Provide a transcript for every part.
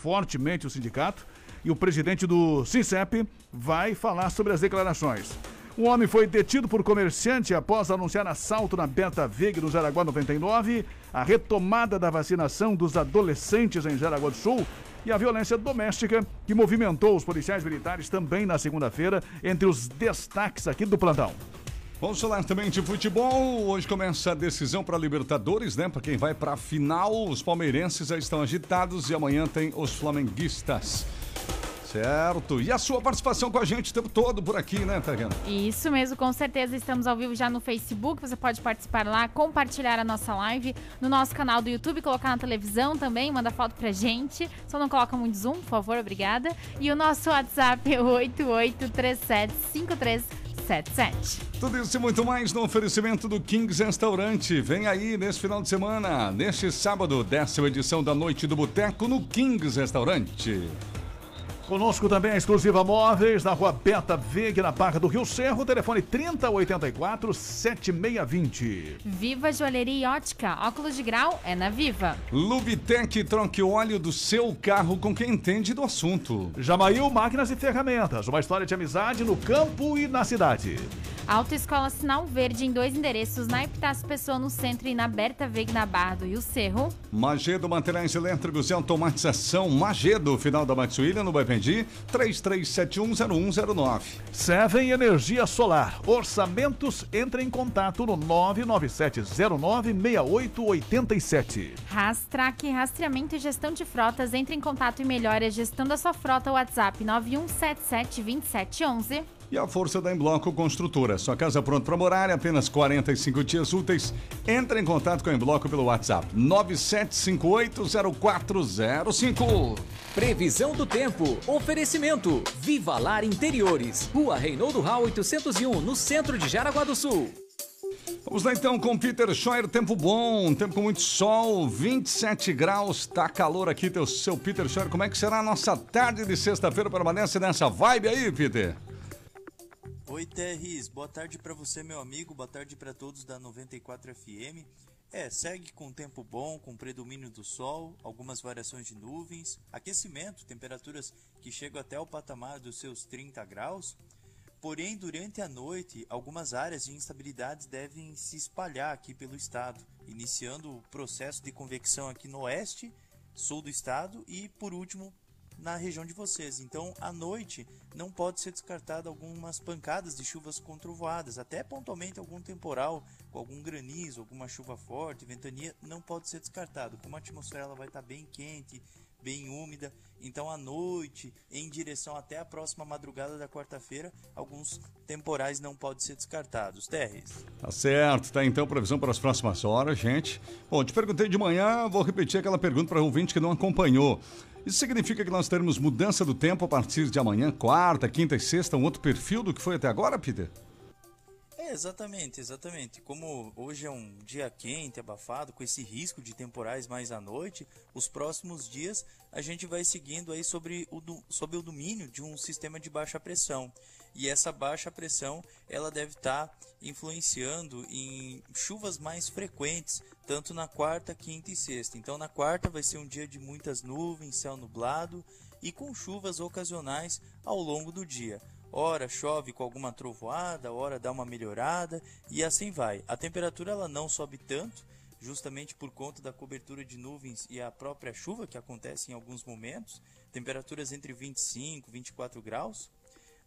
fortemente o sindicato e o presidente do SINCEP vai falar sobre as declarações. Um homem foi detido por comerciante após anunciar assalto na Beta Vig, no Jaraguá 99, a retomada da vacinação dos adolescentes em Jaraguá do Sul e a violência doméstica que movimentou os policiais militares também na segunda-feira, entre os destaques aqui do plantão. Vamos falar também de futebol. Hoje começa a decisão para Libertadores, né? Para quem vai para a final, os palmeirenses já estão agitados e amanhã tem os flamenguistas. Certo. E a sua participação com a gente o tempo todo por aqui, né, Tariana? Isso mesmo, com certeza estamos ao vivo já no Facebook. Você pode participar lá, compartilhar a nossa live no nosso canal do YouTube, colocar na televisão também, manda foto pra gente. Só não coloca muito zoom, por favor, obrigada. E o nosso WhatsApp é 88375377. Tudo isso e muito mais no oferecimento do Kings Restaurante. Vem aí nesse final de semana, neste sábado, décima edição da Noite do Boteco no Kings Restaurante. Conosco também a exclusiva Móveis, na rua Beta Veg, na Barra do Rio Cerro, telefone 3084 7620. Viva Joalheria e Ótica, óculos de grau é na Viva. Lubitec, troque o óleo do seu carro com quem entende do assunto. Jamail Máquinas e Ferramentas, uma história de amizade no campo e na cidade. Autoescola Sinal Verde em dois endereços, na Epitácio Pessoa no centro e na Berta Veg na Barra do Rio Cerro. Magedo Materiais Elétricos e Automatização. Magedo, final da Max William, no Baipendi, 33710109. Seven Energia Solar. Orçamentos, entre em contato no 997096887. Rastrac, rastreamento e gestão de frotas, entre em contato e melhore a gestão da sua frota, WhatsApp 91772711. E a força da Embloco Construtora. Sua casa pronta para morar, apenas 45 dias úteis. Entre em contato com a Embloco pelo WhatsApp 97580405. Previsão do tempo. Oferecimento. Viva Lar Interiores. Rua Reinaldo Rau 801, no centro de Jaraguá do Sul. Vamos lá então com Peter Scheuer, tempo bom, tempo com muito sol, 27 graus, tá calor aqui, teu, seu Peter Scheuer. Como é que será a nossa tarde de sexta-feira? Permanece nessa vibe aí, Peter? Oi, Terris. Boa tarde para você, meu amigo. Boa tarde para todos da 94 FM. É, segue com tempo bom, com predomínio do sol, algumas variações de nuvens, aquecimento, temperaturas que chegam até o patamar dos seus 30 graus. Porém, durante a noite, algumas áreas de instabilidade devem se espalhar aqui pelo estado, iniciando o processo de convecção aqui no oeste, sul do estado e, por último, na região de vocês. Então, à noite, não pode ser descartado algumas pancadas de chuvas com trovoadas, até pontualmente algum temporal, com algum granizo, alguma chuva forte, ventania, não pode ser descartado. Como a atmosfera ela vai estar bem quente, bem úmida, então à noite, em direção até a próxima madrugada da quarta-feira, alguns temporais não podem ser descartados. Terres. Tá certo, tá então previsão para as próximas horas, gente. Bom, te perguntei de manhã, vou repetir aquela pergunta para o ouvinte que não acompanhou. Isso significa que nós teremos mudança do tempo a partir de amanhã, quarta, quinta e sexta, um outro perfil do que foi até agora, Peter? É, exatamente, exatamente. Como hoje é um dia quente, abafado, com esse risco de temporais mais à noite, os próximos dias a gente vai seguindo aí sobre o, sobre o domínio de um sistema de baixa pressão. E essa baixa pressão ela deve estar tá influenciando em chuvas mais frequentes, tanto na quarta, quinta e sexta. Então na quarta vai ser um dia de muitas nuvens, céu nublado e com chuvas ocasionais ao longo do dia. Ora chove com alguma trovoada, ora dá uma melhorada e assim vai. A temperatura ela não sobe tanto, justamente por conta da cobertura de nuvens e a própria chuva que acontece em alguns momentos. Temperaturas entre 25 e 24 graus.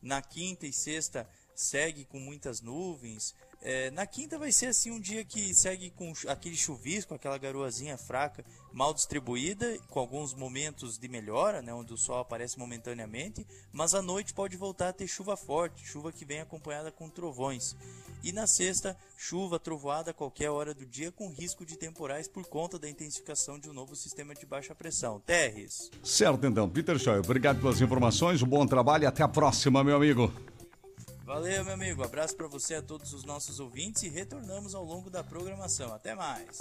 Na quinta e sexta segue com muitas nuvens. É, na quinta vai ser assim um dia que segue com aquele chuvisco, aquela garoazinha fraca, mal distribuída, com alguns momentos de melhora, né, onde o sol aparece momentaneamente, mas à noite pode voltar a ter chuva forte, chuva que vem acompanhada com trovões. E na sexta, chuva, trovoada a qualquer hora do dia, com risco de temporais por conta da intensificação de um novo sistema de baixa pressão. Terres. Certo então, Peter Schoy, obrigado pelas informações, um bom trabalho e até a próxima, meu amigo. Valeu, meu amigo. Abraço para você a todos os nossos ouvintes e retornamos ao longo da programação. Até mais.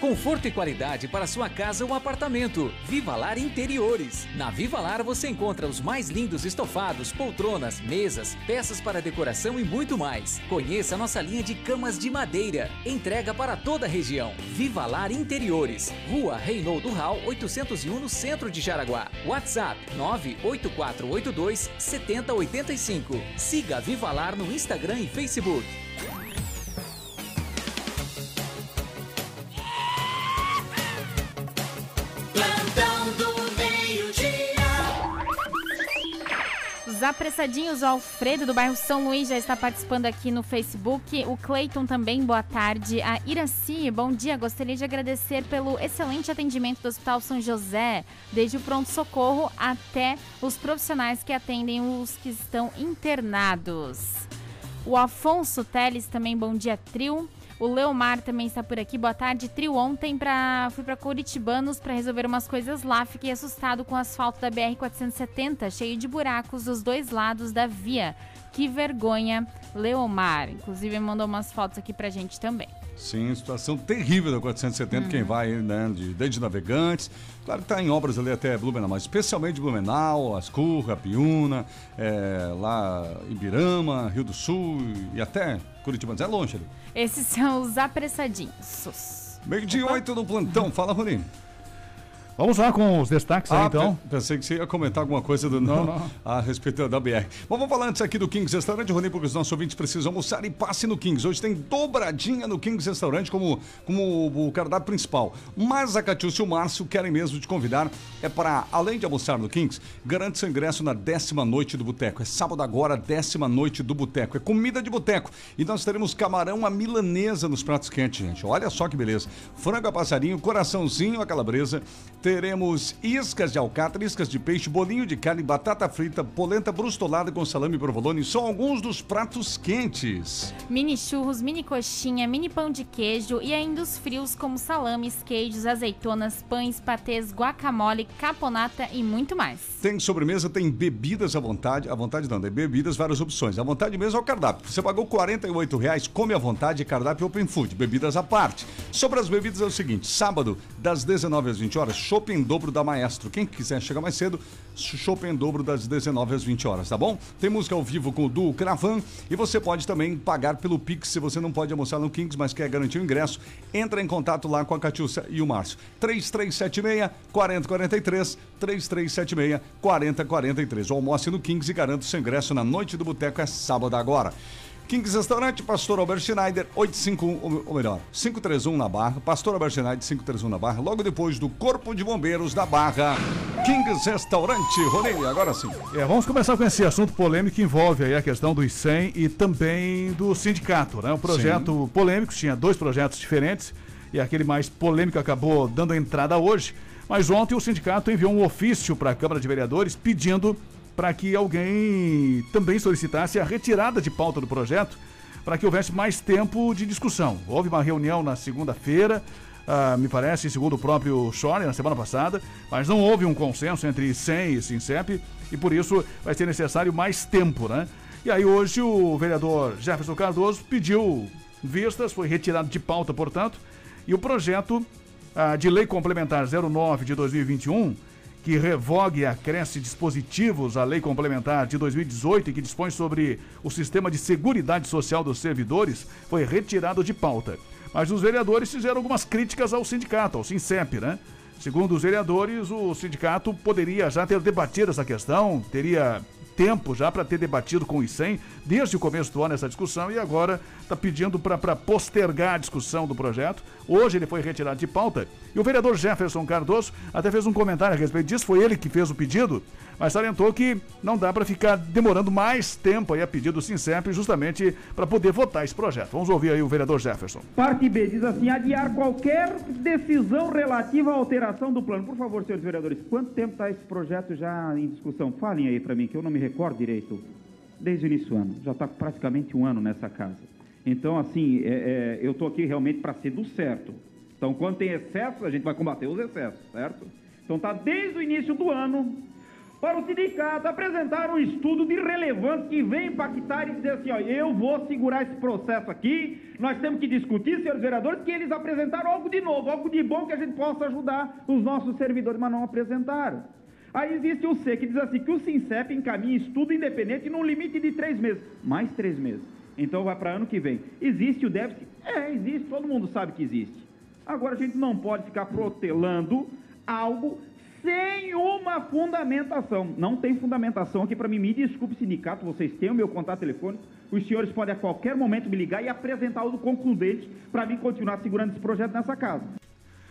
Conforto e qualidade para sua casa ou apartamento. Vivalar Interiores. Na Vivalar você encontra os mais lindos estofados, poltronas, mesas, peças para decoração e muito mais. Conheça nossa linha de camas de madeira. Entrega para toda a região. Vivalar Interiores. Rua Reinaldo Rau, 801 no centro de Jaraguá. WhatsApp 98482 7085. Siga Vivalar no Instagram e Facebook. Os apressadinhos, o Alfredo do bairro São Luís já está participando aqui no Facebook. O Cleiton também, boa tarde. A Iraci, bom dia. Gostaria de agradecer pelo excelente atendimento do Hospital São José, desde o pronto-socorro até os profissionais que atendem os que estão internados. O Afonso Teles também, bom dia, trio. O Leomar também está por aqui. Boa tarde. Trio ontem pra, fui para Curitibanos para resolver umas coisas lá. Fiquei assustado com o asfalto da BR 470, cheio de buracos dos dois lados da via. Que vergonha, Leomar. Inclusive mandou umas fotos aqui pra gente também. Sim, situação terrível da 470, quem vai, né, de, desde Navegantes. Claro que está em obras ali até Blumenau, mas especialmente Blumenau, Ascurra, Piúna, é, lá Ibirama, Rio do Sul e até Curitiba. É longe ali. Esses são os apressadinhos. Meio de oito no plantão. Fala, Rolim. Vamos lá com os destaques aí, Ah, então. pe- pensei que você ia comentar alguma coisa do, Não, não. a respeito da BR. Bom, vamos falar antes aqui do Kings Restaurante, Rony, porque os nossos ouvintes precisam almoçar e passe no Kings. Hoje tem dobradinha no Kings Restaurante como, como o cardápio principal. Mas a Catiúcia e o Márcio querem mesmo te convidar é para, além de almoçar no Kings, garante seu ingresso na décima noite do Boteco. É sábado agora, décima noite do Boteco. É comida de boteco. E nós teremos camarão à milanesa nos pratos quentes, gente. Olha só que beleza. Frango a passarinho, coraçãozinho à calabresa. Teremos iscas de alcatra, iscas de peixe, bolinho de carne, batata frita, polenta brustolada com salame e provolone. São alguns dos pratos quentes. Mini churros, mini coxinha, mini pão de queijo e ainda os frios como salames, queijos, azeitonas, pães, patês, guacamole, caponata e muito mais. Tem sobremesa, tem bebidas à vontade. À vontade não, tem bebidas, várias opções. À vontade mesmo é o cardápio. Você pagou 48 reais, come à vontade, cardápio open food, bebidas à parte. Sobre as bebidas é o seguinte, sábado, das 19 às 20 horas, chopp em dobro da Maestro. Quem quiser chegar mais cedo, chopp em dobro das 19 às 20 horas, tá bom? Tem música ao vivo com o Duo Cravan e você pode também pagar pelo Pix se você não pode almoçar no Kings, mas quer garantir o ingresso. Entra em contato lá com a Catiúcia e o Márcio. 3376 4043 3376 4043. O almoce no Kings e garanta o seu ingresso na noite do boteco é sábado agora. Kings Restaurante, Pastor Albert Schneider, 851, ou- melhor, 531 na Barra, Pastor Albert Schneider, 531 na Barra, logo depois do Corpo de Bombeiros da Barra. Kings Restaurante, Ronei, agora sim. É, vamos começar com esse assunto polêmico que envolve aí a questão dos 100 e também do sindicato, né? Um projeto polêmico, tinha dois projetos diferentes e aquele mais polêmico acabou dando entrada hoje. Mas ontem o sindicato enviou um ofício para a Câmara de Vereadores pedindo para que alguém também solicitasse a retirada de pauta do projeto para que houvesse mais tempo de discussão. Houve uma reunião na segunda-feira, ah, me parece, segundo o próprio Schorner, na semana passada, mas não houve um consenso entre SEM e SINCEP e por isso vai ser necessário mais tempo, né? E aí hoje o vereador Jefferson Cardoso pediu vistas, foi retirado de pauta, portanto, e o projeto ah, de lei complementar 09 de 2021 que revogue e acresce dispositivos à Lei Complementar de 2018 e que dispõe sobre o sistema de seguridade social dos servidores, foi retirado de pauta. Mas os vereadores fizeram algumas críticas ao sindicato, ao SINCEP, né? Segundo os vereadores, o sindicato poderia já ter debatido essa questão, teria tempo já para ter debatido com o ICEM desde o começo do ano essa discussão e agora está pedindo para postergar a discussão do projeto. Hoje ele foi retirado de pauta e o vereador Jefferson Cardoso até fez um comentário a respeito disso, foi ele que fez o pedido, mas salientou que não dá para ficar demorando mais tempo aí a pedido do SINCEP justamente para poder votar esse projeto. Vamos ouvir aí o vereador Jefferson. Parte B diz assim: adiar qualquer decisão relativa à alteração do plano. Por favor, senhores vereadores, quanto tempo está esse projeto já em discussão? Falem aí para mim, que eu não me recordo direito. Desde o início do ano. Já está praticamente um ano nessa casa. Então, assim, é- é, eu estou aqui realmente para ser do certo. Então, quando tem excesso, a gente vai combater os excessos, certo? Então, está desde o início do ano para o sindicato apresentar um estudo de relevância que vem impactar e dizer assim, ó, eu vou segurar esse processo aqui, nós temos que discutir, senhores vereadores, que eles apresentaram algo de novo, algo de bom que a gente possa ajudar os nossos servidores, mas não apresentaram. Aí existe o C, que diz assim, que o SINCEP encaminha estudo independente num limite de três meses, mais três meses. Então vai para ano que vem. Existe o déficit? É, existe, todo mundo sabe que existe. Agora a gente não pode ficar protelando algo sem uma fundamentação. Não tem fundamentação aqui para mim. Me desculpe, sindicato, vocês têm o meu contato telefônico. Os senhores podem a qualquer momento me ligar e apresentar o concludente para mim continuar segurando esse projeto nessa casa.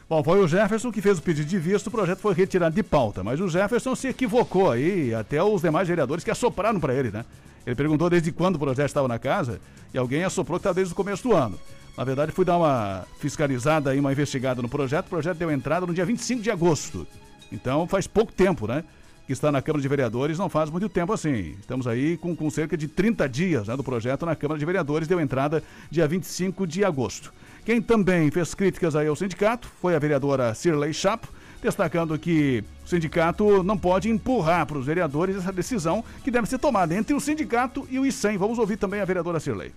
Bom, foi o Jefferson que fez o pedido de visto, o projeto foi retirado de pauta, mas o Jefferson se equivocou aí, até os demais vereadores que assopraram para ele, né? Ele perguntou desde quando o projeto estava na casa e alguém assoprou que estava desde o começo do ano. Na verdade, fui dar uma fiscalizada e uma investigada no projeto. O projeto deu entrada no dia 25 de agosto. Então faz pouco tempo, né? Que está na Câmara de Vereadores, não faz muito tempo assim. Estamos aí com, com cerca de 30 dias né, do projeto na Câmara de Vereadores, deu entrada dia 25 de agosto. Quem também fez críticas aí ao sindicato foi a vereadora Cirlei Chapo, destacando que o sindicato não pode empurrar para os vereadores essa decisão que deve ser tomada entre o sindicato e o ICEM. Vamos ouvir também a vereadora Cirlei.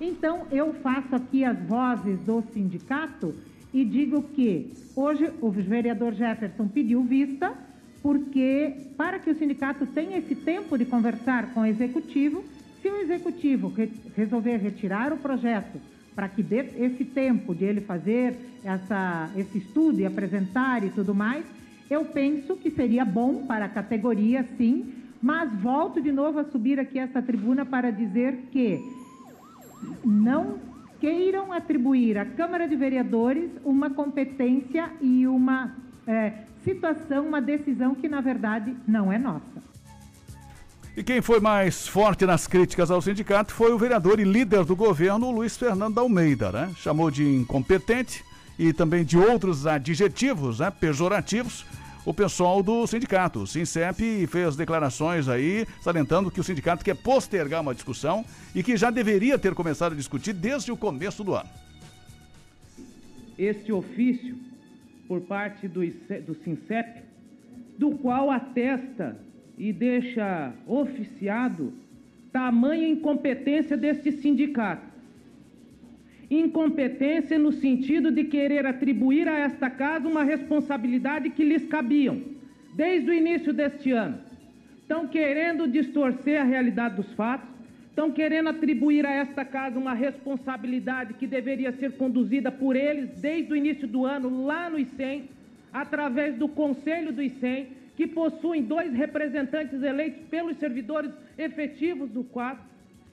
Então, eu faço aqui as vozes do sindicato e digo que hoje o vereador Jefferson pediu vista, porque para que o sindicato tenha esse tempo de conversar com o executivo, se o executivo re resolver retirar o projeto para que dê esse tempo de ele fazer essa, esse estudo e apresentar e tudo mais, eu penso que seria bom para a categoria, sim, mas volto de novo a subir aqui essa tribuna para dizer que não queiram atribuir à Câmara de Vereadores uma competência e uma é, situação, uma decisão que, na verdade, não é nossa. E quem foi mais forte nas críticas ao sindicato foi o vereador e líder do governo, Luiz Fernando Almeida, né? Chamou de incompetente e também de outros adjetivos né, pejorativos o pessoal do sindicato. O Sincep fez declarações aí, salientando que o sindicato quer postergar uma discussão e que já deveria ter começado a discutir desde o começo do ano. Este ofício, por parte do, do Sincep, do qual atesta e deixa oficiado tamanha incompetência deste sindicato. Incompetência no sentido de querer atribuir a esta casa uma responsabilidade que lhes cabiam desde o início deste ano. Estão querendo distorcer a realidade dos fatos, estão querendo atribuir a esta casa uma responsabilidade que deveria ser conduzida por eles desde o início do ano, lá no ICEM, através do Conselho do ICEM, que possuem dois representantes eleitos pelos servidores efetivos do quadro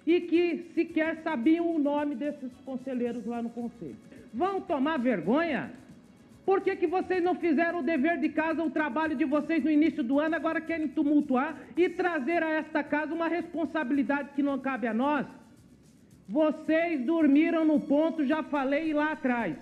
e que sequer sabiam o nome desses conselheiros lá no conselho. Vão tomar vergonha? Por que, que vocês não fizeram o dever de casa, o trabalho de vocês no início do ano, agora querem tumultuar e trazer a esta casa uma responsabilidade que não cabe a nós? Vocês dormiram no ponto, já falei lá atrás.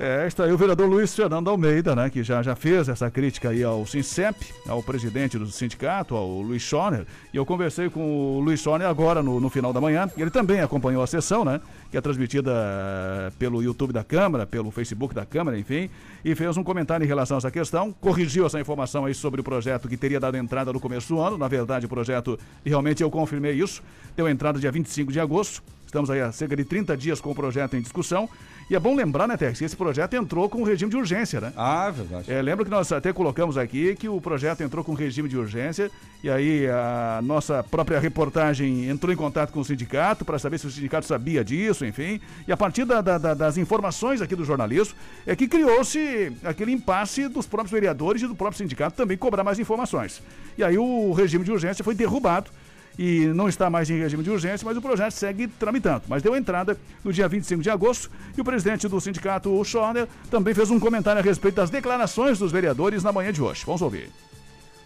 É, está aí o vereador Luiz Fernando Almeida, né, que já, já fez essa crítica aí ao Sincep, ao presidente do sindicato, ao Luiz Schoner, e eu conversei com o Luiz Schoner agora no, no final da manhã, ele também acompanhou a sessão, né, que é transmitida eh, pelo YouTube da Câmara, pelo Facebook da Câmara, enfim, e fez um comentário em relação a essa questão, corrigiu essa informação aí sobre o projeto que teria dado entrada no começo do ano, na verdade o projeto, realmente eu confirmei isso, deu entrada dia 25 de agosto, estamos aí há cerca de 30 dias com o projeto em discussão, e é bom lembrar, né, Tex, que esse projeto entrou com regime de urgência, né? Ah, verdade. É, lembra que nós até colocamos aqui que o projeto entrou com regime de urgência e aí a nossa própria reportagem entrou em contato com o sindicato para saber se o sindicato sabia disso, enfim. E a partir da, da, das informações aqui do jornalismo é que criou-se aquele impasse dos próprios vereadores e do próprio sindicato também cobrar mais informações. E aí o regime de urgência foi derrubado e não está mais em regime de urgência, mas o projeto segue tramitando. Mas deu entrada no dia 25 de agosto e o presidente do sindicato, o Schorner, também fez um comentário a respeito das declarações dos vereadores na manhã de hoje. Vamos ouvir.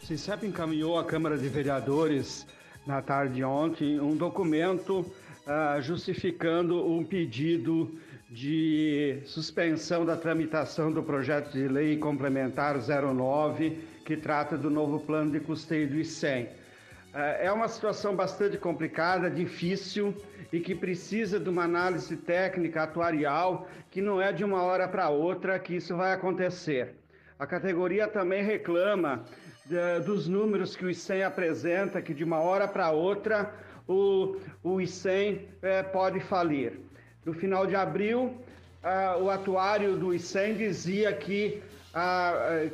O SINCEP encaminhou à Câmara de Vereadores na tarde de ontem um documento uh, justificando um pedido de suspensão da tramitação do projeto de lei complementar 09, que trata do novo plano de custeio do ICEM. É, é uma situação bastante complicada, difícil e que precisa de uma análise técnica atuarial que não é de uma hora para outra que isso vai acontecer. A categoria também reclama da- dos números que o ICEM apresenta, que de uma hora para outra o, o ICEM eh, pode falir. No final de abril, o atuário do ICEM dizia que,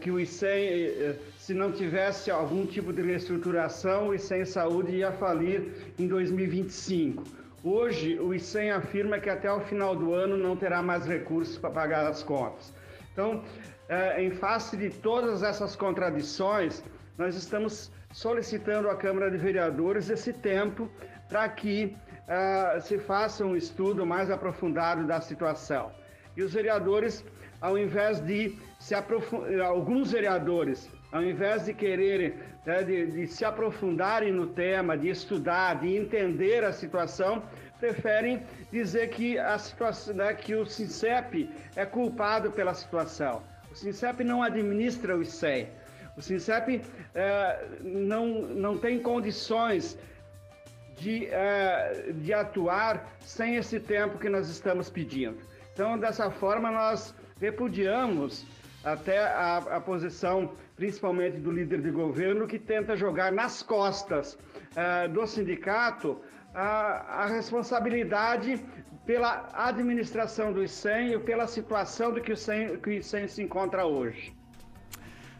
que o ICEM, eh, se não tivesse algum tipo de reestruturação, o ICEM Saúde ia falir em 2025. Hoje, o ICEM afirma que até o final do ano não terá mais recursos para pagar as contas. Então, eh, em face de todas essas contradições, nós estamos solicitando à Câmara de Vereadores esse tempo para que ah, se faça um estudo mais aprofundado da situação. E os vereadores, ao invés de se aprofundar, alguns vereadores, ao invés de quererem, né, de, de se aprofundarem no tema, de estudar, de entender a situação, preferem dizer que a situação, né, que o SINCEP é culpado pela situação. O SINCEP não administra o ICEI. O SINCEP eh, não, não tem condições de, eh, de atuar sem esse tempo que nós estamos pedindo. Então, dessa forma, nós repudiamos até a, a posição, principalmente do líder de governo, que tenta jogar nas costas eh, do sindicato a, a responsabilidade pela administração do ICEM e pela situação do que o ICEM, que o ICEM se encontra hoje.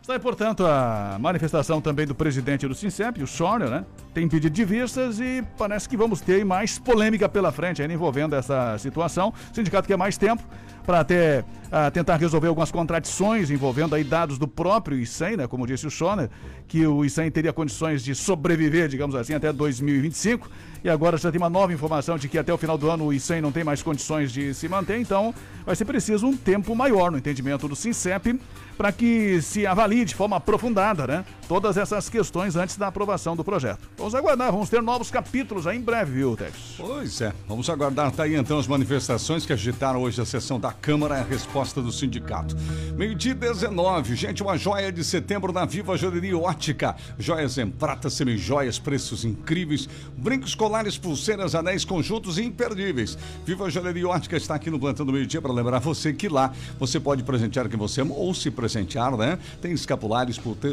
Está aí, portanto, a manifestação também do presidente do Sincep, o Schorner, né? Tem pedido de vistas e parece que vamos ter mais polêmica pela frente ainda envolvendo essa situação. O sindicato quer mais tempo para até ah, tentar resolver algumas contradições envolvendo aí dados do próprio ICEM, né? Como disse o Schorner, que o ICEM teria condições de sobreviver, digamos assim, até 2025. E agora já tem uma nova informação de que até o final do ano o ICEM não tem mais condições de se manter, então vai ser preciso um tempo maior no entendimento do SINCEP para que se avalie de forma aprofundada, né? Todas essas questões antes da aprovação do projeto. Vamos aguardar, vamos ter novos capítulos aí em breve, viu, Tex? Pois é, vamos aguardar. Tá aí então as manifestações que agitaram hoje a sessão da Câmara e a resposta do sindicato. Meio-dia 19, gente, uma joia de setembro na Viva Joalheria Ótica. Joias em prata, semijoias, preços incríveis, brincos, colares, pulseiras, anéis, conjuntos imperdíveis. Viva Joalheria Ótica está aqui no plantão do meio-dia para lembrar você que lá você pode presentear quem você ama ou se presentear, né? Tem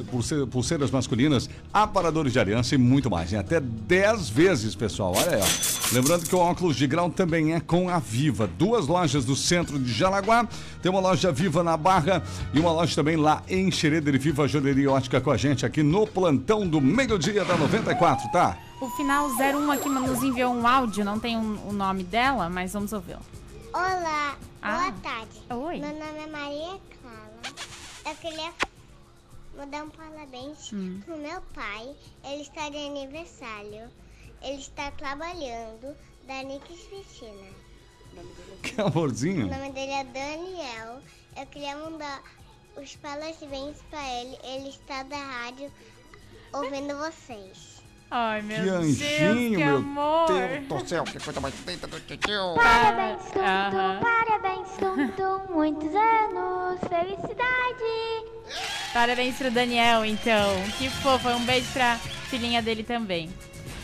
pulse- pulseiras masculinas, aparadores de aliança e muito mais. Em até 10 vezes, pessoal. Olha aí, ó. Lembrando que o óculos de grau também é com a Viva. Duas lojas do centro de Jaraguá. Tem uma loja Viva na Barra e uma loja também lá em Xereder Viva Joalheria Ótica com a gente aqui no plantão do meio-dia da 94, tá? O final 01 aqui nos enviou um áudio, não tem um- o nome dela, mas vamos ouvi-lo. Olá, Ah. boa tarde. Oi. Meu nome é Maria Clara. Eu queria mandar um parabéns Hum. pro meu pai. Ele está de aniversário. Ele está trabalhando da Nix Piscina. Que amorzinho. O nome dele é Daniel. Eu queria mandar os parabéns pra ele. Ele está da rádio ouvindo vocês. Ai, meu Que Deus, anjinho, que meu amor. Deus do céu, que coisa mais linda do que eu. Parabéns, Tum, Aham. Parabéns, Tum Tum. Muitos anos. Felicidade. Parabéns pro Daniel, então. Que fofo. Um beijo pra filhinha dele também.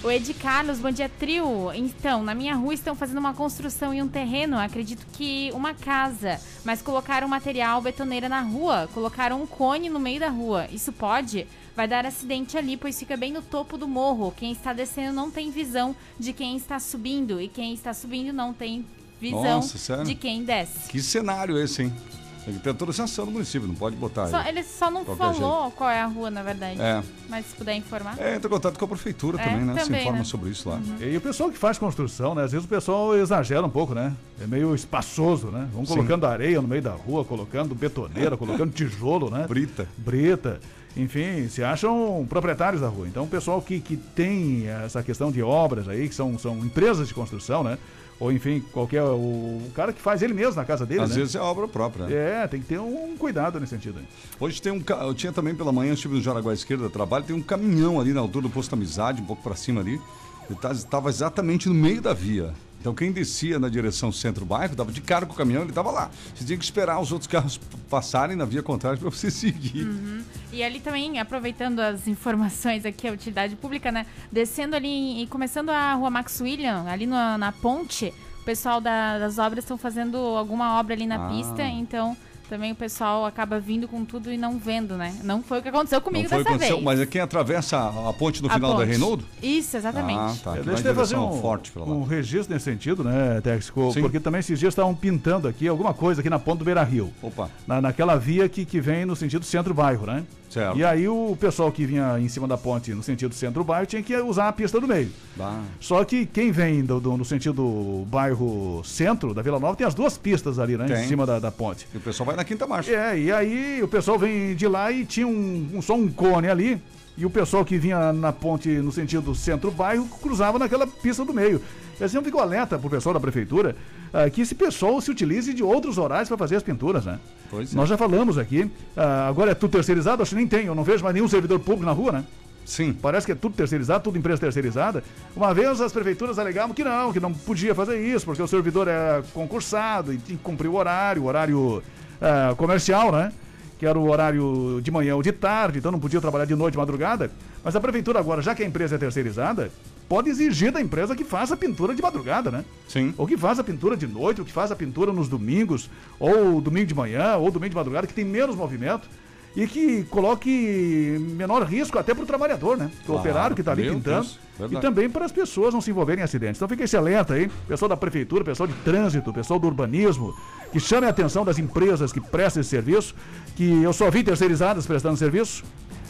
O Ed Carlos, bom dia, trio. Então, na minha rua estão fazendo uma construção em um terreno, acredito que uma casa, mas colocaram material betoneira na rua, colocaram um cone no meio da rua. Isso pode? Vai dar acidente ali, pois fica bem no topo do morro. Quem está descendo não tem visão de quem está subindo, e quem está subindo não tem visão Nossa, de quem desce. Que cenário esse, hein? Tem que ter autorização do município, não pode botar Só- aí. ele só não falou qual é a rua, na verdade. É. Mas se puder informar. É, entra em contato com a prefeitura É, também, né? Se também, informa né? sobre isso lá. E o pessoal que faz construção, né? Às vezes o pessoal exagera um pouco, né? É meio espaçoso, né? Vão Sim. colocando areia no meio da rua, colocando betoneira, colocando tijolo, né? Brita. Brita. Enfim, se acham proprietários da rua. Então, o pessoal que, que tem essa questão de obras aí, que são, são empresas de construção, né? Ou, enfim, qualquer. O, o cara que faz ele mesmo na casa dele, Às né? vezes é obra própria. né? É, tem que ter um cuidado nesse sentido aí. Hoje tem um. Eu tinha também pela manhã, estive no Jaraguá Esquerda Trabalho, tem um caminhão ali na altura do posto Amizade, um pouco pra cima ali. Ele estava exatamente no meio da via. Então quem descia na direção centro-bairro, dava de cara com o caminhão, ele estava lá. Você tinha que esperar os outros carros passarem na via contrária para você seguir. E ali também, aproveitando as informações aqui, a utilidade pública, né? Descendo ali e começando a rua Max William, ali na, na ponte, o pessoal da- das obras estão fazendo alguma obra ali na Ah. pista, então também o pessoal acaba vindo com tudo e não vendo, né? Não foi o que aconteceu comigo Não foi dessa aconteceu, vez. mas é quem atravessa a, a ponte no A final da ponte. Reinaldo? Isso, exatamente. Ah, tá. É, deixa eu fazer um, forte um registro nesse sentido, né, Texco? Sim. Porque também esses dias estavam pintando aqui alguma coisa aqui na ponta do Beira Rio. Opa. Na, naquela via que, que vem no sentido centro-bairro, né? Certo. E aí o pessoal que vinha em cima da ponte no sentido centro-bairro tinha que usar a pista do meio. Bah. Só que quem vem do, do- no sentido bairro centro da Vila Nova tem as duas pistas ali, né? Tem. Em cima da, da ponte. E o pessoal vai na quinta marcha. É, e aí o pessoal vem de lá e tinha um, um- só um cone ali. E o pessoal que vinha na ponte no sentido centro-bairro cruzava naquela pista do meio. E assim ficou alerta pro pessoal da prefeitura ah, que esse pessoal se utilize de outros horários para fazer as pinturas, né? Pois é. Nós já falamos aqui. ah, agora é tudo terceirizado, acho que nem tem. Eu não vejo mais nenhum servidor público na rua, né? Sim. Parece que é tudo terceirizado, tudo empresa terceirizada. Uma vez as prefeituras alegavam que não, que não podia fazer isso, porque o servidor é concursado e tinha que cumprir o horário, o horário ah, comercial, né? Que era o horário de manhã ou de tarde, então não podia trabalhar de noite, de madrugada. Mas a prefeitura agora, já que a empresa é terceirizada, pode exigir da empresa que faça pintura de madrugada, né? Sim. Ou que faça pintura de noite, ou que faça pintura nos domingos, ou domingo de manhã, ou domingo de madrugada, que tem menos movimento e que coloque menor risco até para o trabalhador, né? Que o operário que está ali pintando. Deus, e também para as pessoas não se envolverem em acidentes. Então fica esse alerta aí, pessoal da prefeitura, pessoal de trânsito, pessoal do urbanismo, que chame a atenção das empresas que prestam esse serviço, que eu só vi terceirizadas prestando serviço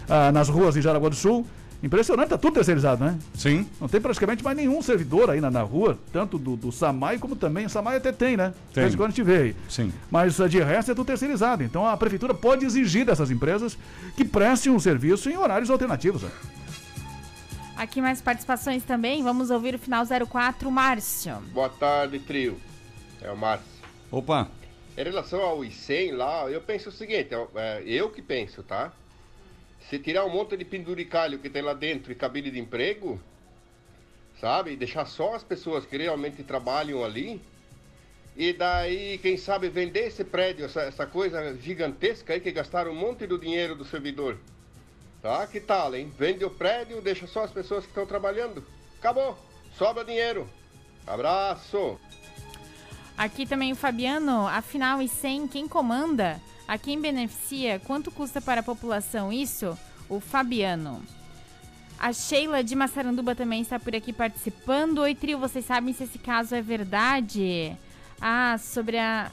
ah, nas ruas de Jaraguá do Sul. Impressionante, tá tudo terceirizado, né? Sim. Não tem praticamente mais nenhum servidor aí na, na rua, tanto do, do SAMAI como também. O SAMAI até tem, né? Tem. em quando a gente vê aí. Sim. Mas ah, de resto é tudo terceirizado. Então a prefeitura pode exigir dessas empresas que prestem um serviço em horários alternativos. Né? Aqui mais participações também. Vamos ouvir o final 04, Márcio. Boa tarde, trio. É o Márcio. Opa. Em relação ao I100 lá, eu penso o seguinte, é, é, eu que penso, tá? Se tirar um monte de penduricalho que tem lá dentro e cabine de emprego, sabe? Deixar só as pessoas que realmente trabalham ali, e daí, quem sabe, vender esse prédio, essa, essa coisa gigantesca aí que gastaram um monte do dinheiro do servidor. Tá? Que tal, hein? Vende o prédio, deixa só as pessoas que estão trabalhando. Acabou. Sobra dinheiro. Abraço. Aqui também o Fabiano, afinal e 100, quem comanda? A quem beneficia? Quanto custa para a população isso? O Fabiano. A Sheila de Massaranduba também está por aqui participando. Oi, trio, vocês sabem se esse caso é verdade? Ah, sobre a.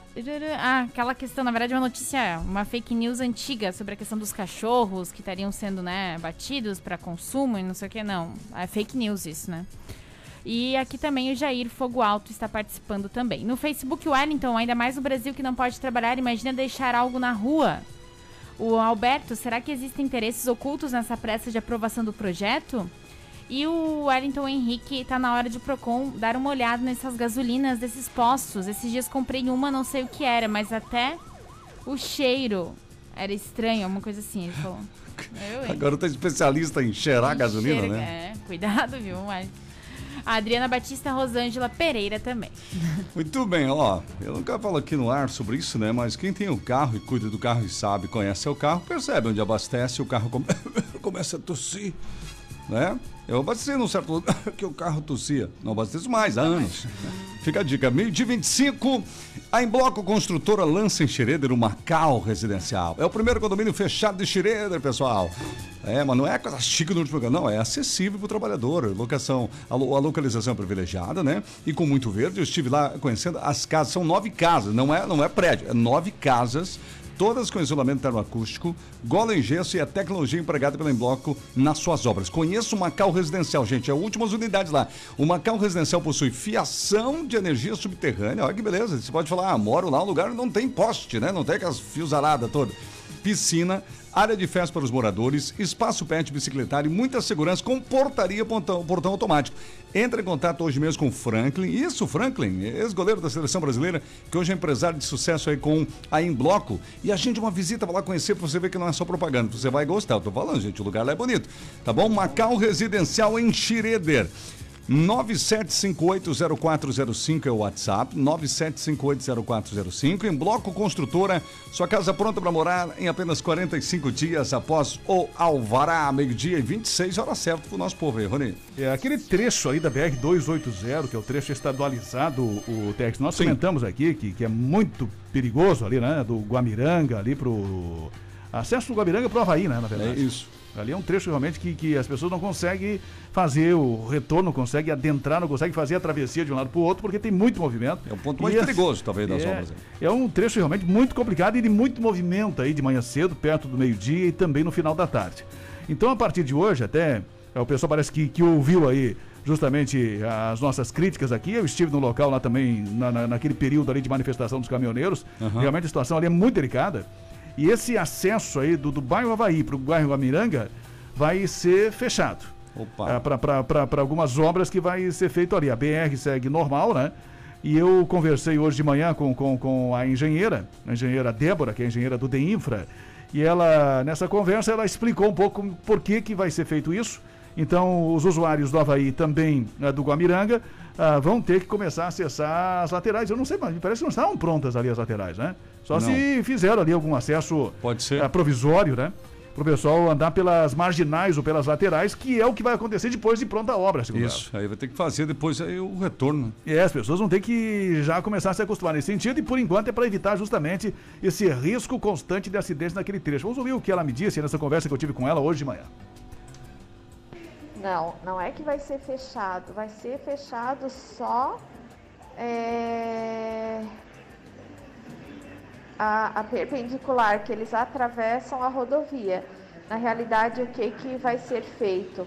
Ah, aquela questão, na verdade, uma notícia, uma fake news antiga sobre a questão dos cachorros que estariam sendo, né, batidos para consumo e não sei o que, não. É fake news isso, né? E aqui também o Jair Fogo Alto está participando também. No Facebook, o Wellington, ainda mais no Brasil que não pode trabalhar, imagina deixar algo na rua. O Alberto, será que existem interesses ocultos nessa pressa de aprovação do projeto? E o Wellington Henrique, tá na hora de Procon dar uma olhada nessas gasolinas desses postos. Esses dias comprei uma, não sei o que era, mas até o cheiro era estranho, alguma coisa assim, ele falou. Eu? Agora tá especialista em cheirar a gasolina, Cheiro, né? É, cuidado, viu? Wellington. A Adriana Batista Rosângela Pereira também. Muito bem, ó. Eu nunca falo aqui no ar sobre isso, né? Mas quem tem o carro e cuida do carro e sabe, conhece o carro, percebe onde abastece, o carro come- começa a tossir, né? Eu abasteci num certo que o carro tossia. Não abasteço mais, há anos. Fica a dica. Meio de 25, a Embloco Construtora lança em Schroeder o Macau Residencial. É o primeiro condomínio fechado de Schroeder, pessoal. É, mas não é coisa chique no último não. É acessível para o trabalhador. Locação, a, lo- a localização é privilegiada, né? E com muito verde. Eu estive lá conhecendo as casas. São nove casas, não é, não é prédio. É nove casas todas com isolamento termoacústico, gola em gesso e a tecnologia empregada pela Embloco nas suas obras. Conheça o Macau Residencial, gente, é as últimas unidades lá. O Macau Residencial possui fiação de energia subterrânea, olha que beleza, você pode falar, ah, moro lá, um lugar não tem poste, né, não tem aquelas fios aradas todas. Piscina, área de festa para os moradores, espaço pet bicicletário e muita segurança com portaria portão, portão automático. Entre em contato hoje mesmo com o Franklin. Isso, Franklin, ex-goleiro da seleção brasileira, que hoje é empresário de sucesso aí com a Embloco. E a gente uma visita para lá conhecer para você ver que não é só propaganda. Você vai gostar. Eu tô falando, gente, o lugar lá é bonito. Tá bom? Macau Residencial em Schroeder. 97580405 é o WhatsApp, 97580405. Em Bloco Construtora, sua casa pronta para morar em apenas 45 dias após o Alvará, meio-dia e 26 horas certo pro nosso povo aí, Rony. É aquele trecho aí da BR-280, que é o trecho estadualizado, o Tex. Nós Sim. comentamos aqui que, que é muito perigoso ali, né? Do Guamiranga ali pro. Acesso do Guamiranga pro Havaí, né? Na verdade. É isso. Ali é um trecho realmente que, que as pessoas não conseguem fazer o retorno, não conseguem adentrar, não conseguem fazer a travessia de um lado para o outro, porque tem muito movimento. É o ponto mais E perigoso, talvez, das é, obras. É um trecho realmente muito complicado e de muito movimento aí de manhã cedo, perto do meio-dia e também no final da tarde. Então, a partir de hoje, até é, o pessoal parece que, que ouviu aí justamente as nossas críticas aqui. Eu estive no local lá também, na, na- naquele período ali de manifestação dos caminhoneiros. Aham. Realmente a situação ali é muito delicada. E esse acesso aí do, do bairro Havaí para o bairro Amiranga vai ser fechado. Opa. para algumas obras que vai ser feito ali. A BR segue normal, né? E eu conversei hoje de manhã com, com, com a engenheira, a engenheira Débora, que é a engenheira do DEINFRA, e ela, nessa conversa, ela explicou um pouco por que, que vai ser feito isso. Então, os usuários do Havaí também né, do Guamiranga ah, vão ter que começar a acessar as laterais. Eu não sei, mas me parece que não estavam prontas ali as laterais, né? Só Não. se fizeram ali algum acesso Pode ser. ah, provisório, né? Para o pessoal andar pelas marginais ou pelas laterais, que é o que vai acontecer depois de pronta a obra, segundo ela. Isso, aí vai ter que fazer depois aí o retorno. E as pessoas vão ter que já começar a se acostumar nesse sentido, e por enquanto é para evitar justamente esse risco constante de acidentes naquele trecho. Vamos ouvir o que ela me disse nessa conversa que eu tive com ela hoje de manhã. Não, não é que vai ser fechado, vai ser fechado só é, a, a perpendicular que eles atravessam a rodovia. Na realidade, o que, que vai ser feito?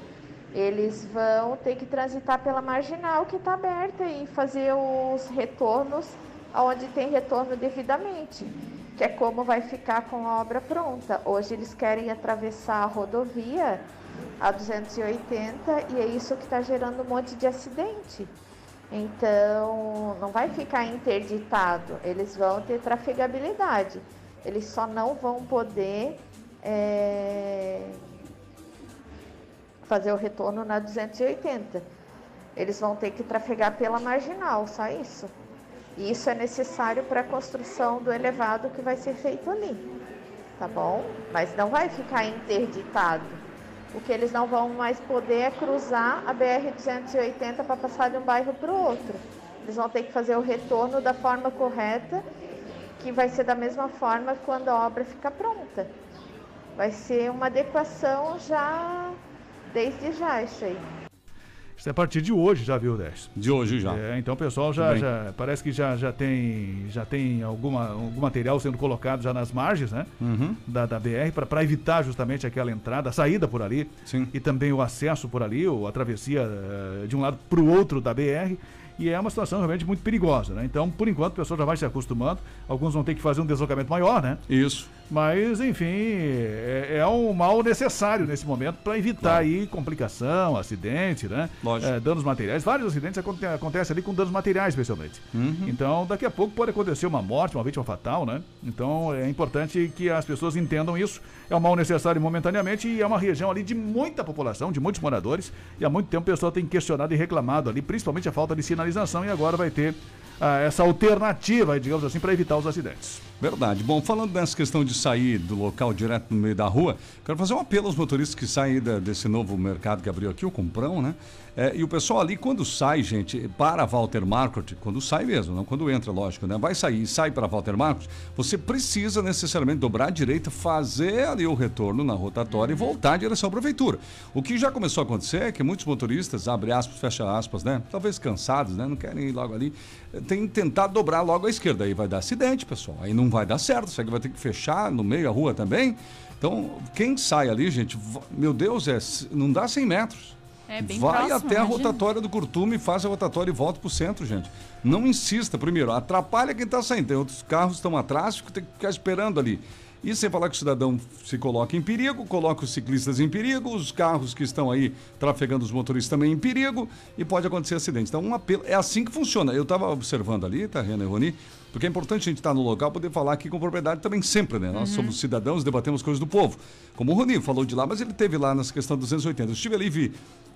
Eles vão ter que transitar pela marginal que está aberta e fazer os retornos onde tem retorno devidamente, que é como vai ficar com a obra pronta. Hoje eles querem atravessar a rodovia a 280 e é isso que está gerando um monte de acidente. Então, não vai ficar interditado, eles vão ter trafegabilidade. Eles só não vão poder é, fazer o retorno na 280. Eles vão ter que trafegar pela marginal, só isso. E isso é necessário para a construção do elevado que vai ser feito ali. Tá bom? Mas não vai ficar interditado. O que eles não vão mais poder é cruzar a BR-280 para passar de um bairro para o outro. Eles vão ter que fazer o retorno da forma correta, que vai ser da mesma forma quando a obra ficar pronta. Vai ser uma adequação já desde já isso aí. Isso é a partir de hoje, já viu, Décio? De hoje já. É, então o pessoal já, já parece que já, já tem, já tem alguma, algum material sendo colocado já nas margens, né? Uhum. Da, da BR, para evitar justamente aquela entrada, a saída por ali. Sim. E também o acesso por ali, ou a travessia eh, de um lado para o outro da BR. E é uma situação realmente muito perigosa, né? Então, por enquanto, o pessoal já vai se acostumando. Alguns vão ter que fazer um deslocamento maior, né? Isso. Mas, enfim, é, é um mal necessário nesse momento para evitar aí complicação, acidente, né? Lógico. É, danos materiais. Vários acidentes aconte acontecem ali com danos materiais, especialmente. Uhum. Então, daqui a pouco pode acontecer uma morte, uma vítima fatal, né? Então, é importante que as pessoas entendam isso. É um mal necessário momentaneamente e é uma região ali de muita população, de muitos moradores. E há muito tempo o pessoal tem questionado e reclamado ali, principalmente a falta de sinalização. E agora vai ter essa alternativa, digamos assim, para evitar os acidentes. Verdade. Bom, falando dessa questão de sair do local direto no meio da rua, quero fazer um apelo aos motoristas que saem da- desse novo mercado que abriu aqui, o Comprão, né? É, e o pessoal ali, quando sai, gente, para Walter Market, quando sai mesmo, não quando entra, lógico, né? Vai sair e sai para Walter Market, você precisa necessariamente dobrar a direita, fazer ali o retorno na rotatória e voltar em direção à prefeitura. O que já começou a acontecer é que muitos motoristas, abre aspas, fecha aspas, né? Talvez cansados, né? Não querem ir logo ali, tem tentado dobrar logo à esquerda. Aí vai dar acidente, pessoal. Aí não vai dar certo, você vai ter que fechar no meio a rua também. Então, quem sai ali, gente, meu Deus, é, não dá 100 metros. É bem Vai próximo, até a imagina. rotatória do Curtume, faz a rotatória e volta pro centro, gente. Não insista, primeiro, atrapalha quem está saindo. Tem outros carros que estão atrás, tem que ficar esperando ali. E sem falar que o cidadão se coloca em perigo, coloca os ciclistas em perigo, os carros que estão aí trafegando os motoristas também em perigo e pode acontecer acidente. Então, um apelo. É assim que funciona. Eu estava observando ali, tá, Renan e Roni, Porque é importante a gente estar no local poder falar aqui com propriedade também sempre, né? Nós Uhum. somos cidadãos, debatemos coisas do povo. Como o Rony falou de lá, mas ele teve lá nessa questão 280. Eu estive ali e vi.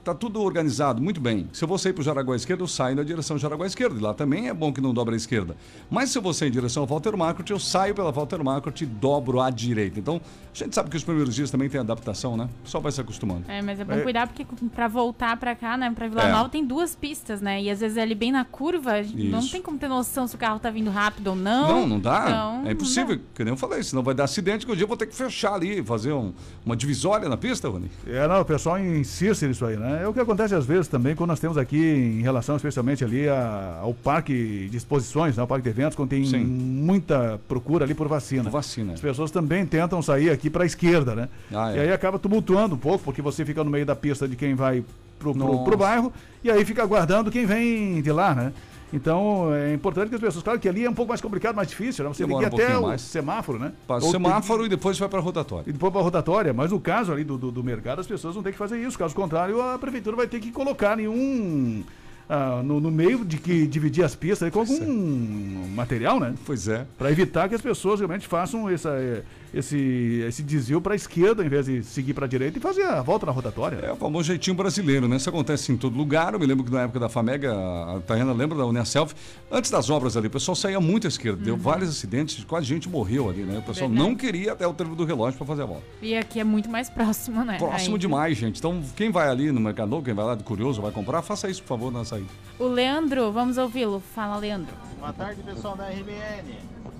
Tá tudo organizado, muito bem. Se eu vou sair para o Jaraguá Esquerda, eu saio na direção Jaraguá Esquerda. E lá também é bom que não dobra à esquerda. Mas se eu vou sair em direção ao Walter Marcot, eu saio pela Walter Marcot e dobro à direita. Então, a gente sabe que os primeiros dias também tem adaptação, né? Só vai se acostumando. É, mas é bom É. cuidar porque pra voltar pra cá, né, pra Vila É. Nova tem duas pistas, né? E às vezes ali bem na curva, não tem como ter noção se o carro tá vindo rápido ou não. Não, não dá. Então, é impossível, que nem eu falei, senão vai dar acidente que um dia eu vou ter que fechar ali, fazer um- uma divisória na pista, Rony. É, não, o pessoal insiste nisso aí, né? É o que acontece às vezes também quando nós temos aqui, em relação especialmente ali a- ao parque de exposições, né? o parque de eventos, quando tem muita procura ali por vacina. vacina. As pessoas também tentam sair aqui para a esquerda, né? Ah, é. E aí acaba tumultuando um pouco, porque você fica no meio da pista de quem vai pro, pro, pro bairro e aí fica aguardando quem vem de lá, né? Então é importante que as pessoas, claro que ali é um pouco mais complicado, mais difícil, né? Você Demora tem que um até o mais. semáforo, né? Passa o semáforo e depois vai para a rotatória. e depois para a rotatória, mas no caso ali do, do, do mercado, as pessoas vão ter que fazer isso. Caso contrário, a prefeitura vai ter que colocar em um. ah, no, no meio de que dividir as pistas com algum material, né? Pois é. Para evitar que as pessoas realmente façam essa, eh, esse, esse desvio para a esquerda, em vez de seguir para a direita e fazer a volta na rotatória. É o famoso jeitinho brasileiro, né? Isso acontece em todo lugar. Eu me lembro que na época da Famega, a Tayana lembra da Uniaself, antes das obras ali, o pessoal saía muito à esquerda. Deu vários acidentes, quase gente morreu ali, né? O pessoal Verdade. não queria até o trevo do relógio para fazer a volta. E aqui é muito mais próximo, né? Próximo Aí. demais, gente. Então, quem vai ali no Mercado Novo, quem vai lá de curioso, vai comprar, faça isso, por favor, na saída. O Leandro, vamos ouvi-lo. Fala, Leandro. Boa tarde, pessoal da RBN.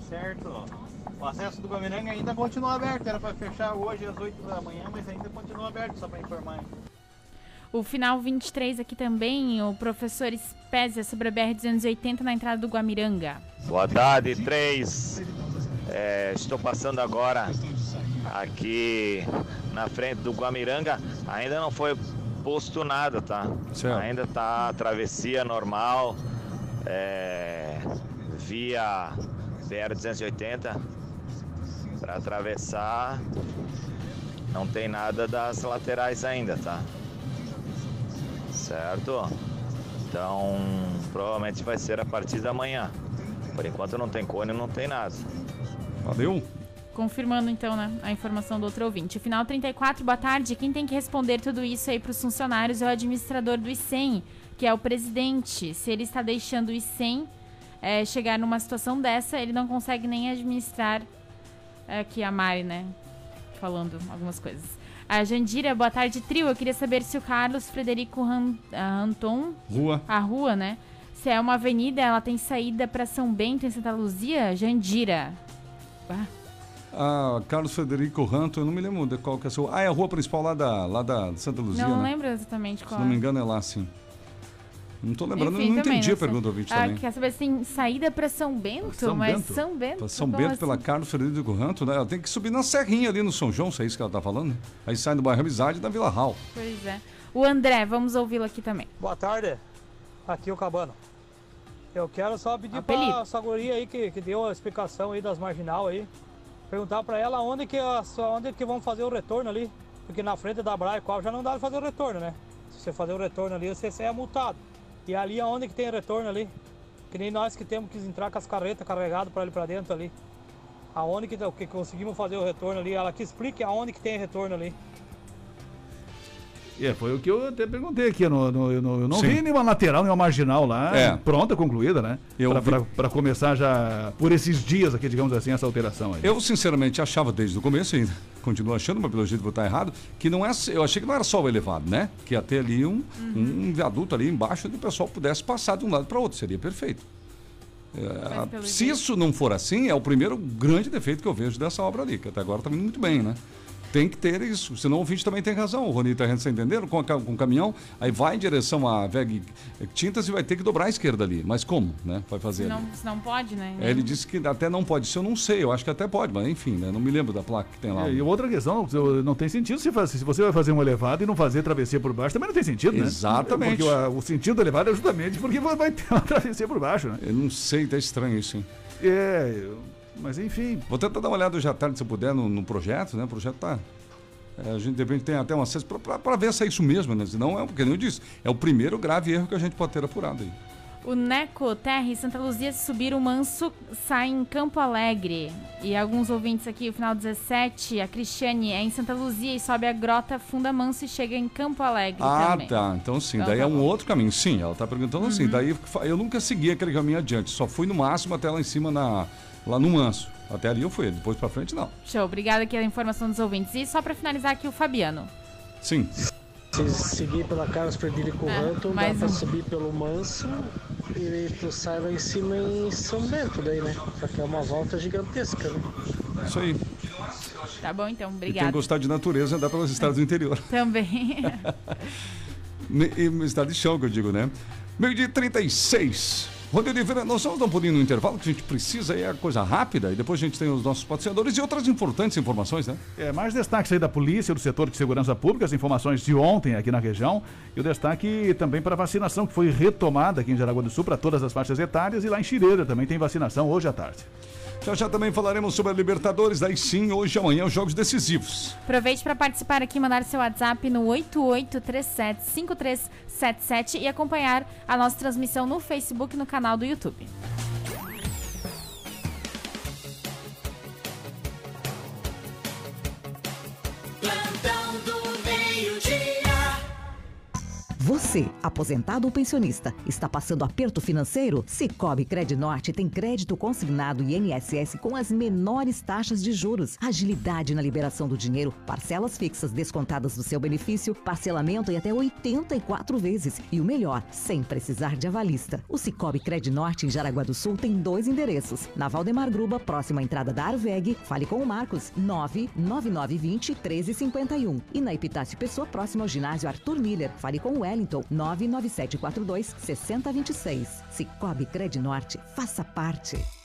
Certo? O acesso do Guamiranga ainda continua aberto. Era para fechar hoje às 8 da manhã, mas ainda continua aberto, só para informar. O final 23 aqui também, o professor Spezia sobre a BR-280 na entrada do Guamiranga. Boa tarde, três. É, estou passando agora aqui na frente do Guamiranga. Ainda não foi posto nada, tá? Ainda tá travessia normal, é, via BR-280 para atravessar. Não tem nada das laterais ainda, tá? Certo? Então, provavelmente vai ser a partir da manhã. Por enquanto não tem cone, não tem nada. Valeu. Confirmando então, né, a informação do outro ouvinte. Final 34, boa tarde. Quem tem que responder tudo isso aí para os funcionários é o administrador do ICEM, que é o presidente. Se ele está deixando o ICEM é, chegar numa situação dessa, ele não consegue nem administrar. É, aqui a Mari, né, falando algumas coisas. A Jandira, boa tarde, trio. Eu queria saber se o Carlos Frederico Han, ah, Anton, Rua. a rua, né, se é uma avenida, ela tem saída para São Bento em Santa Luzia? Jandira. Ah. Ah, Carlos Federico Ranto, eu não me lembro de qual que é a sua. Ah, é a rua principal lá da, lá da Santa Luzia, Não né? lembro exatamente Se qual não me é. engano, é lá, sim. Não tô lembrando, Enfim, não também, entendi a não sei. pergunta do ouvinte Ah, também. Quer saber se tem saída pra São Bento? São mas Bento? São Bento? Pra São Bento assim? pela Carlos Frederico Ranto, né? Ela tem que subir na serrinha ali no São João, se é isso que ela tá falando, né? Aí sai do bairro Amizade da Vila Hall. Pois é. O André, vamos ouvi-lo aqui também. Boa tarde, aqui é o Cabano. Eu quero só pedir pra essa guria aí que, que deu a explicação aí das marginal aí, perguntar pra ela onde que, onde que vão fazer o retorno ali, porque na frente da Braia qual já não dá pra fazer o retorno, né? Se você fazer o retorno ali, você é multado. E ali aonde que tem retorno ali? Que nem nós que temos que entrar com as carretas carregadas pra ali pra dentro ali. Aonde que, que conseguimos fazer o retorno ali? Ela que explique aonde que tem retorno ali. É, foi o que eu até perguntei aqui. No, no- eu não, eu não Sim. vi nenhuma lateral, nenhuma marginal lá, É. pronta, concluída, né? Pra começar já por esses dias aqui, digamos assim, essa alteração aí. Eu, sinceramente, achava desde o começo, e continuo achando, mas pelo jeito vou estar errado, que não é. Eu achei que não era só o elevado, né? Que ia ter ali um, um viaduto ali embaixo onde o pessoal pudesse passar de um lado para outro. Seria perfeito. É, se isso não for assim, é o primeiro grande defeito que eu vejo dessa obra ali, que até agora está vindo muito bem, né? Tem que ter isso, senão o ouvinte também tem razão. O Rony está entendendo? Com, a com o caminhão, aí vai em direção à VEG Tintas e vai ter que dobrar a esquerda ali. Mas como, né? Vai fazer não, não pode, né? É, ele disse que até não pode. Isso eu não sei, eu acho que até pode, mas enfim, né? Não me lembro da placa que tem lá. É, E outra questão, não- não tem sentido se, faz- se você vai fazer um elevado e não fazer travessia por baixo, também não tem sentido, né? Exatamente. Porque o, o sentido do elevado é justamente porque vai ter uma travessia por baixo, né? Eu não sei, tá estranho isso, hein? É, eu- mas enfim. Vou tentar dar uma olhada hoje à tarde, se eu puder, no, no projeto, né? O projeto tá. é, a gente de repente tem até um acesso para ver se é isso mesmo, né? Senão é, porque nem eu disse, é o primeiro grave erro que a gente pode ter apurado aí. O Neco Terra e Santa Luzia se subir o Manso sai em Campo Alegre. E alguns ouvintes aqui, o final 17, a Cristiane é em Santa Luzia e sobe a Grota Funda Manso e chega em Campo Alegre Ah, também. tá. Então sim, Então daí tá é um outro caminho. Sim, ela tá perguntando assim. Uhum. Daí fa- eu nunca segui aquele caminho adiante. Só fui no máximo até lá em cima, na, lá no Manso. Até ali eu fui. Depois pra frente, não. Show, obrigada aqui a informação dos ouvintes. E só pra finalizar aqui o Fabiano. Sim. Se seguir pela Carlos Frederico É, Ranton, dá pra um. subir pelo Manso e tu sai lá em cima em São Bento daí, né? Só que é uma volta gigantesca, né? Isso aí. Tá bom, então, E quem obrigada. gostar de natureza andar pelos estados do interior. Também. E no estado de chão, que eu digo, né? Meio dia 36. Rodrigo Oliveira, nós vamos dar um pouquinho no intervalo, que a gente precisa é coisa rápida, e depois a gente tem os nossos patrocinadores e outras importantes informações, né? É, mais destaques aí da polícia, do setor de segurança pública, as informações de ontem aqui na região. E o destaque também para a vacinação, que foi retomada aqui em Jaraguá do Sul para todas as faixas etárias. E lá em Xireira também tem vacinação hoje à tarde. Já já também falaremos sobre a Libertadores, daí sim, hoje e amanhã, os jogos decisivos. Aproveite para participar aqui, mandar seu WhatsApp no 88375377 e acompanhar a nossa transmissão no Facebook e no canal do YouTube. Você, aposentado ou pensionista, está passando aperto financeiro? Cicobi Credinorte tem crédito consignado e INSS com as menores taxas de juros, agilidade na liberação do dinheiro, parcelas fixas descontadas do seu benefício, parcelamento em até 84 vezes e o melhor, sem precisar de avalista. O Cicobi Credinorte em Jaraguá do Sul tem dois endereços. Na Valdemar Gruba, próxima à entrada da Arveg, fale com o Marcos, 99920 1351. E na Epitácio Pessoa, próximo ao ginásio Arthur Miller, fale com o Wellington, 99742 6026. Cicobi Credinorte, faça parte.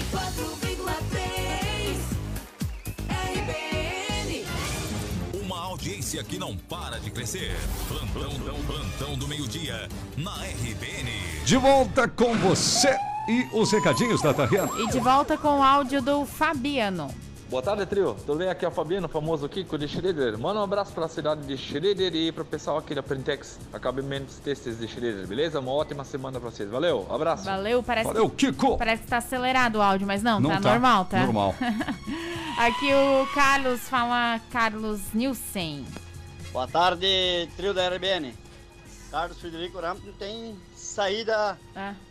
94,3 RBN. Uma audiência que não para de crescer. Plantão, plantão do meio-dia na RBN. De volta com você e os recadinhos da Tarriana. E de volta com o áudio do Fabiano. Boa tarde, trio. Tudo bem? Aqui é o Fabiano, famoso Kiko de Schroeder. Manda um abraço para a cidade de Schroeder e para o pessoal aqui da Printex, acabamentos textos de Schroeder, beleza? Uma ótima semana para vocês. Valeu, abraço. Valeu, parece Valeu, que, Kiko. Parece que tá acelerado o áudio, mas não, Não tá, tá, normal, tá? normal. Aqui o Carlos fala Carlos Nilsen. Boa tarde, trio da RBN. Carlos Frederico Ramos tem saída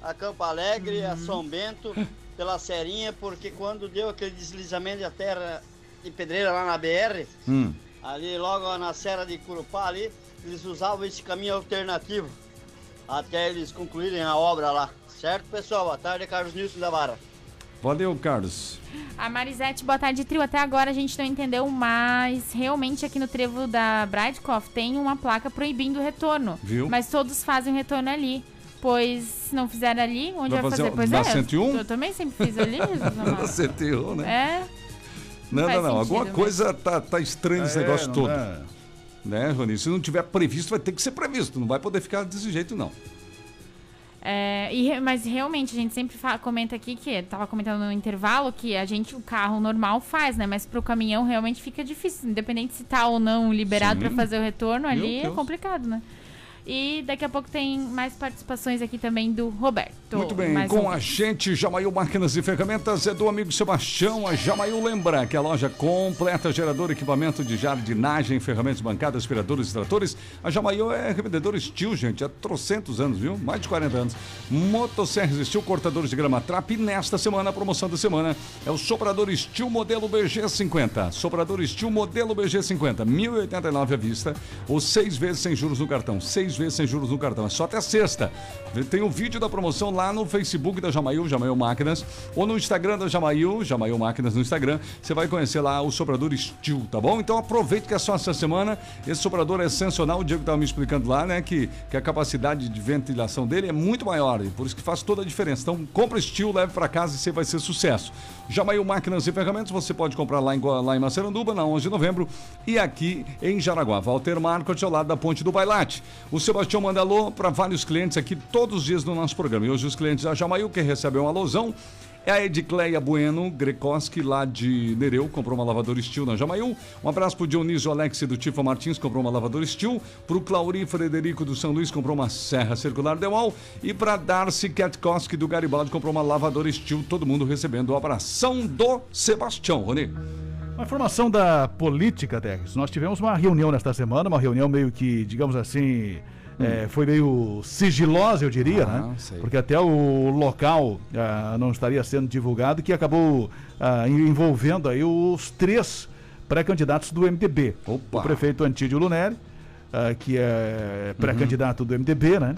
a Campo Alegre, a São Bento, pela Serinha, porque quando deu aquele deslizamento da terra de pedreira lá na BR, Hum. ali logo na Serra de Curupá ali, eles usavam esse caminho alternativo até eles concluírem a obra lá. Certo, pessoal? Boa tarde, Carlos Nilson da Vara. Valeu, Carlos. A Marisete, boa tarde, trio. Até agora a gente não entendeu, mas realmente aqui no trevo da Bradcoff tem uma placa proibindo o retorno. Viu? Mas todos fazem o retorno ali. Pois se não fizer ali, onde Vai vai, fazer fazer? Pois na é, 101? eu também sempre fiz ali. Jesus amado. Você errou, né? É, Não, faz não, não. Alguma coisa tá, tá estranha nesse É, negócio não todo. dá. Né, Rony? Se não tiver previsto, vai ter que ser previsto. Não vai poder ficar desse jeito, não. É, e mas realmente, a gente sempre fa- comenta aqui que, tava comentando no intervalo, que a gente, o carro normal faz, né? Mas pro caminhão realmente fica difícil, independente se tá ou não liberado para fazer o retorno Meu ali, é Deus. complicado, né? E daqui a pouco tem mais participações aqui também do Roberto. Muito bem, Mais com um. a gente, Jamail Máquinas e Ferramentas, é do amigo Sebastião. A Jamail lembra que a loja completa gerador, equipamento de jardinagem, ferramentas bancadas, aspiradores e tratores. A Jamail é revendedor Steel, gente, há trocentos anos, viu? Mais de 40 anos. Motosserras Steel, cortadores de grama Trap. E nesta semana, a promoção da semana é o soprador Steel modelo BG50. Soprador Steel modelo BG50, 1.089 à vista ou seis vezes sem juros no cartão. Seis vezes sem juros no cartão. É só até sexta. Tem o vídeo da promoção lá no Facebook da Jamail, Jamail Máquinas, ou no Instagram da Jamail, Jamail Máquinas no Instagram. Você vai conhecer lá o soprador Steel, tá bom? Então aproveite que é só essa semana. Esse soprador é sensacional. O Diego estava me explicando lá, né, que, que a capacidade de ventilação dele é muito maior. E por isso que faz toda a diferença. Então compra Steel, leve para casa e você vai ser sucesso. Jamail Máquinas e Ferramentas, você pode comprar lá em, lá em Maceranduba, na 11 de novembro, e aqui em Jaraguá. Walter Marcos, ao lado da Ponte do Bailate. O Sebastião manda alô para vários clientes aqui todos os dias no nosso programa. E hoje os clientes da Jamail, que recebem um alôzão, é a Edicleia Bueno Grekoski, lá de Nereu, comprou uma lavadora Steel na Jamail. Um abraço pro Dionísio Alex do Tifa Martins, comprou uma lavadora Steel. Pro Clauri Frederico do São Luís, comprou uma serra circular Dewal. E pra Darcy Katkoski do Garibaldi, comprou uma lavadora Steel. Todo mundo recebendo o abração do Sebastião, Rony. Uma informação da política, Tex. Nós tivemos uma reunião nesta semana, uma reunião meio que, digamos assim, é, foi meio sigilosa, eu diria, Ah, né? sei. Porque até o local ah, não estaria sendo divulgado, que acabou ah, envolvendo aí os três pré-candidatos do MDB. O prefeito Antídio Lunelli, ah, que é pré-candidato do MDB, né?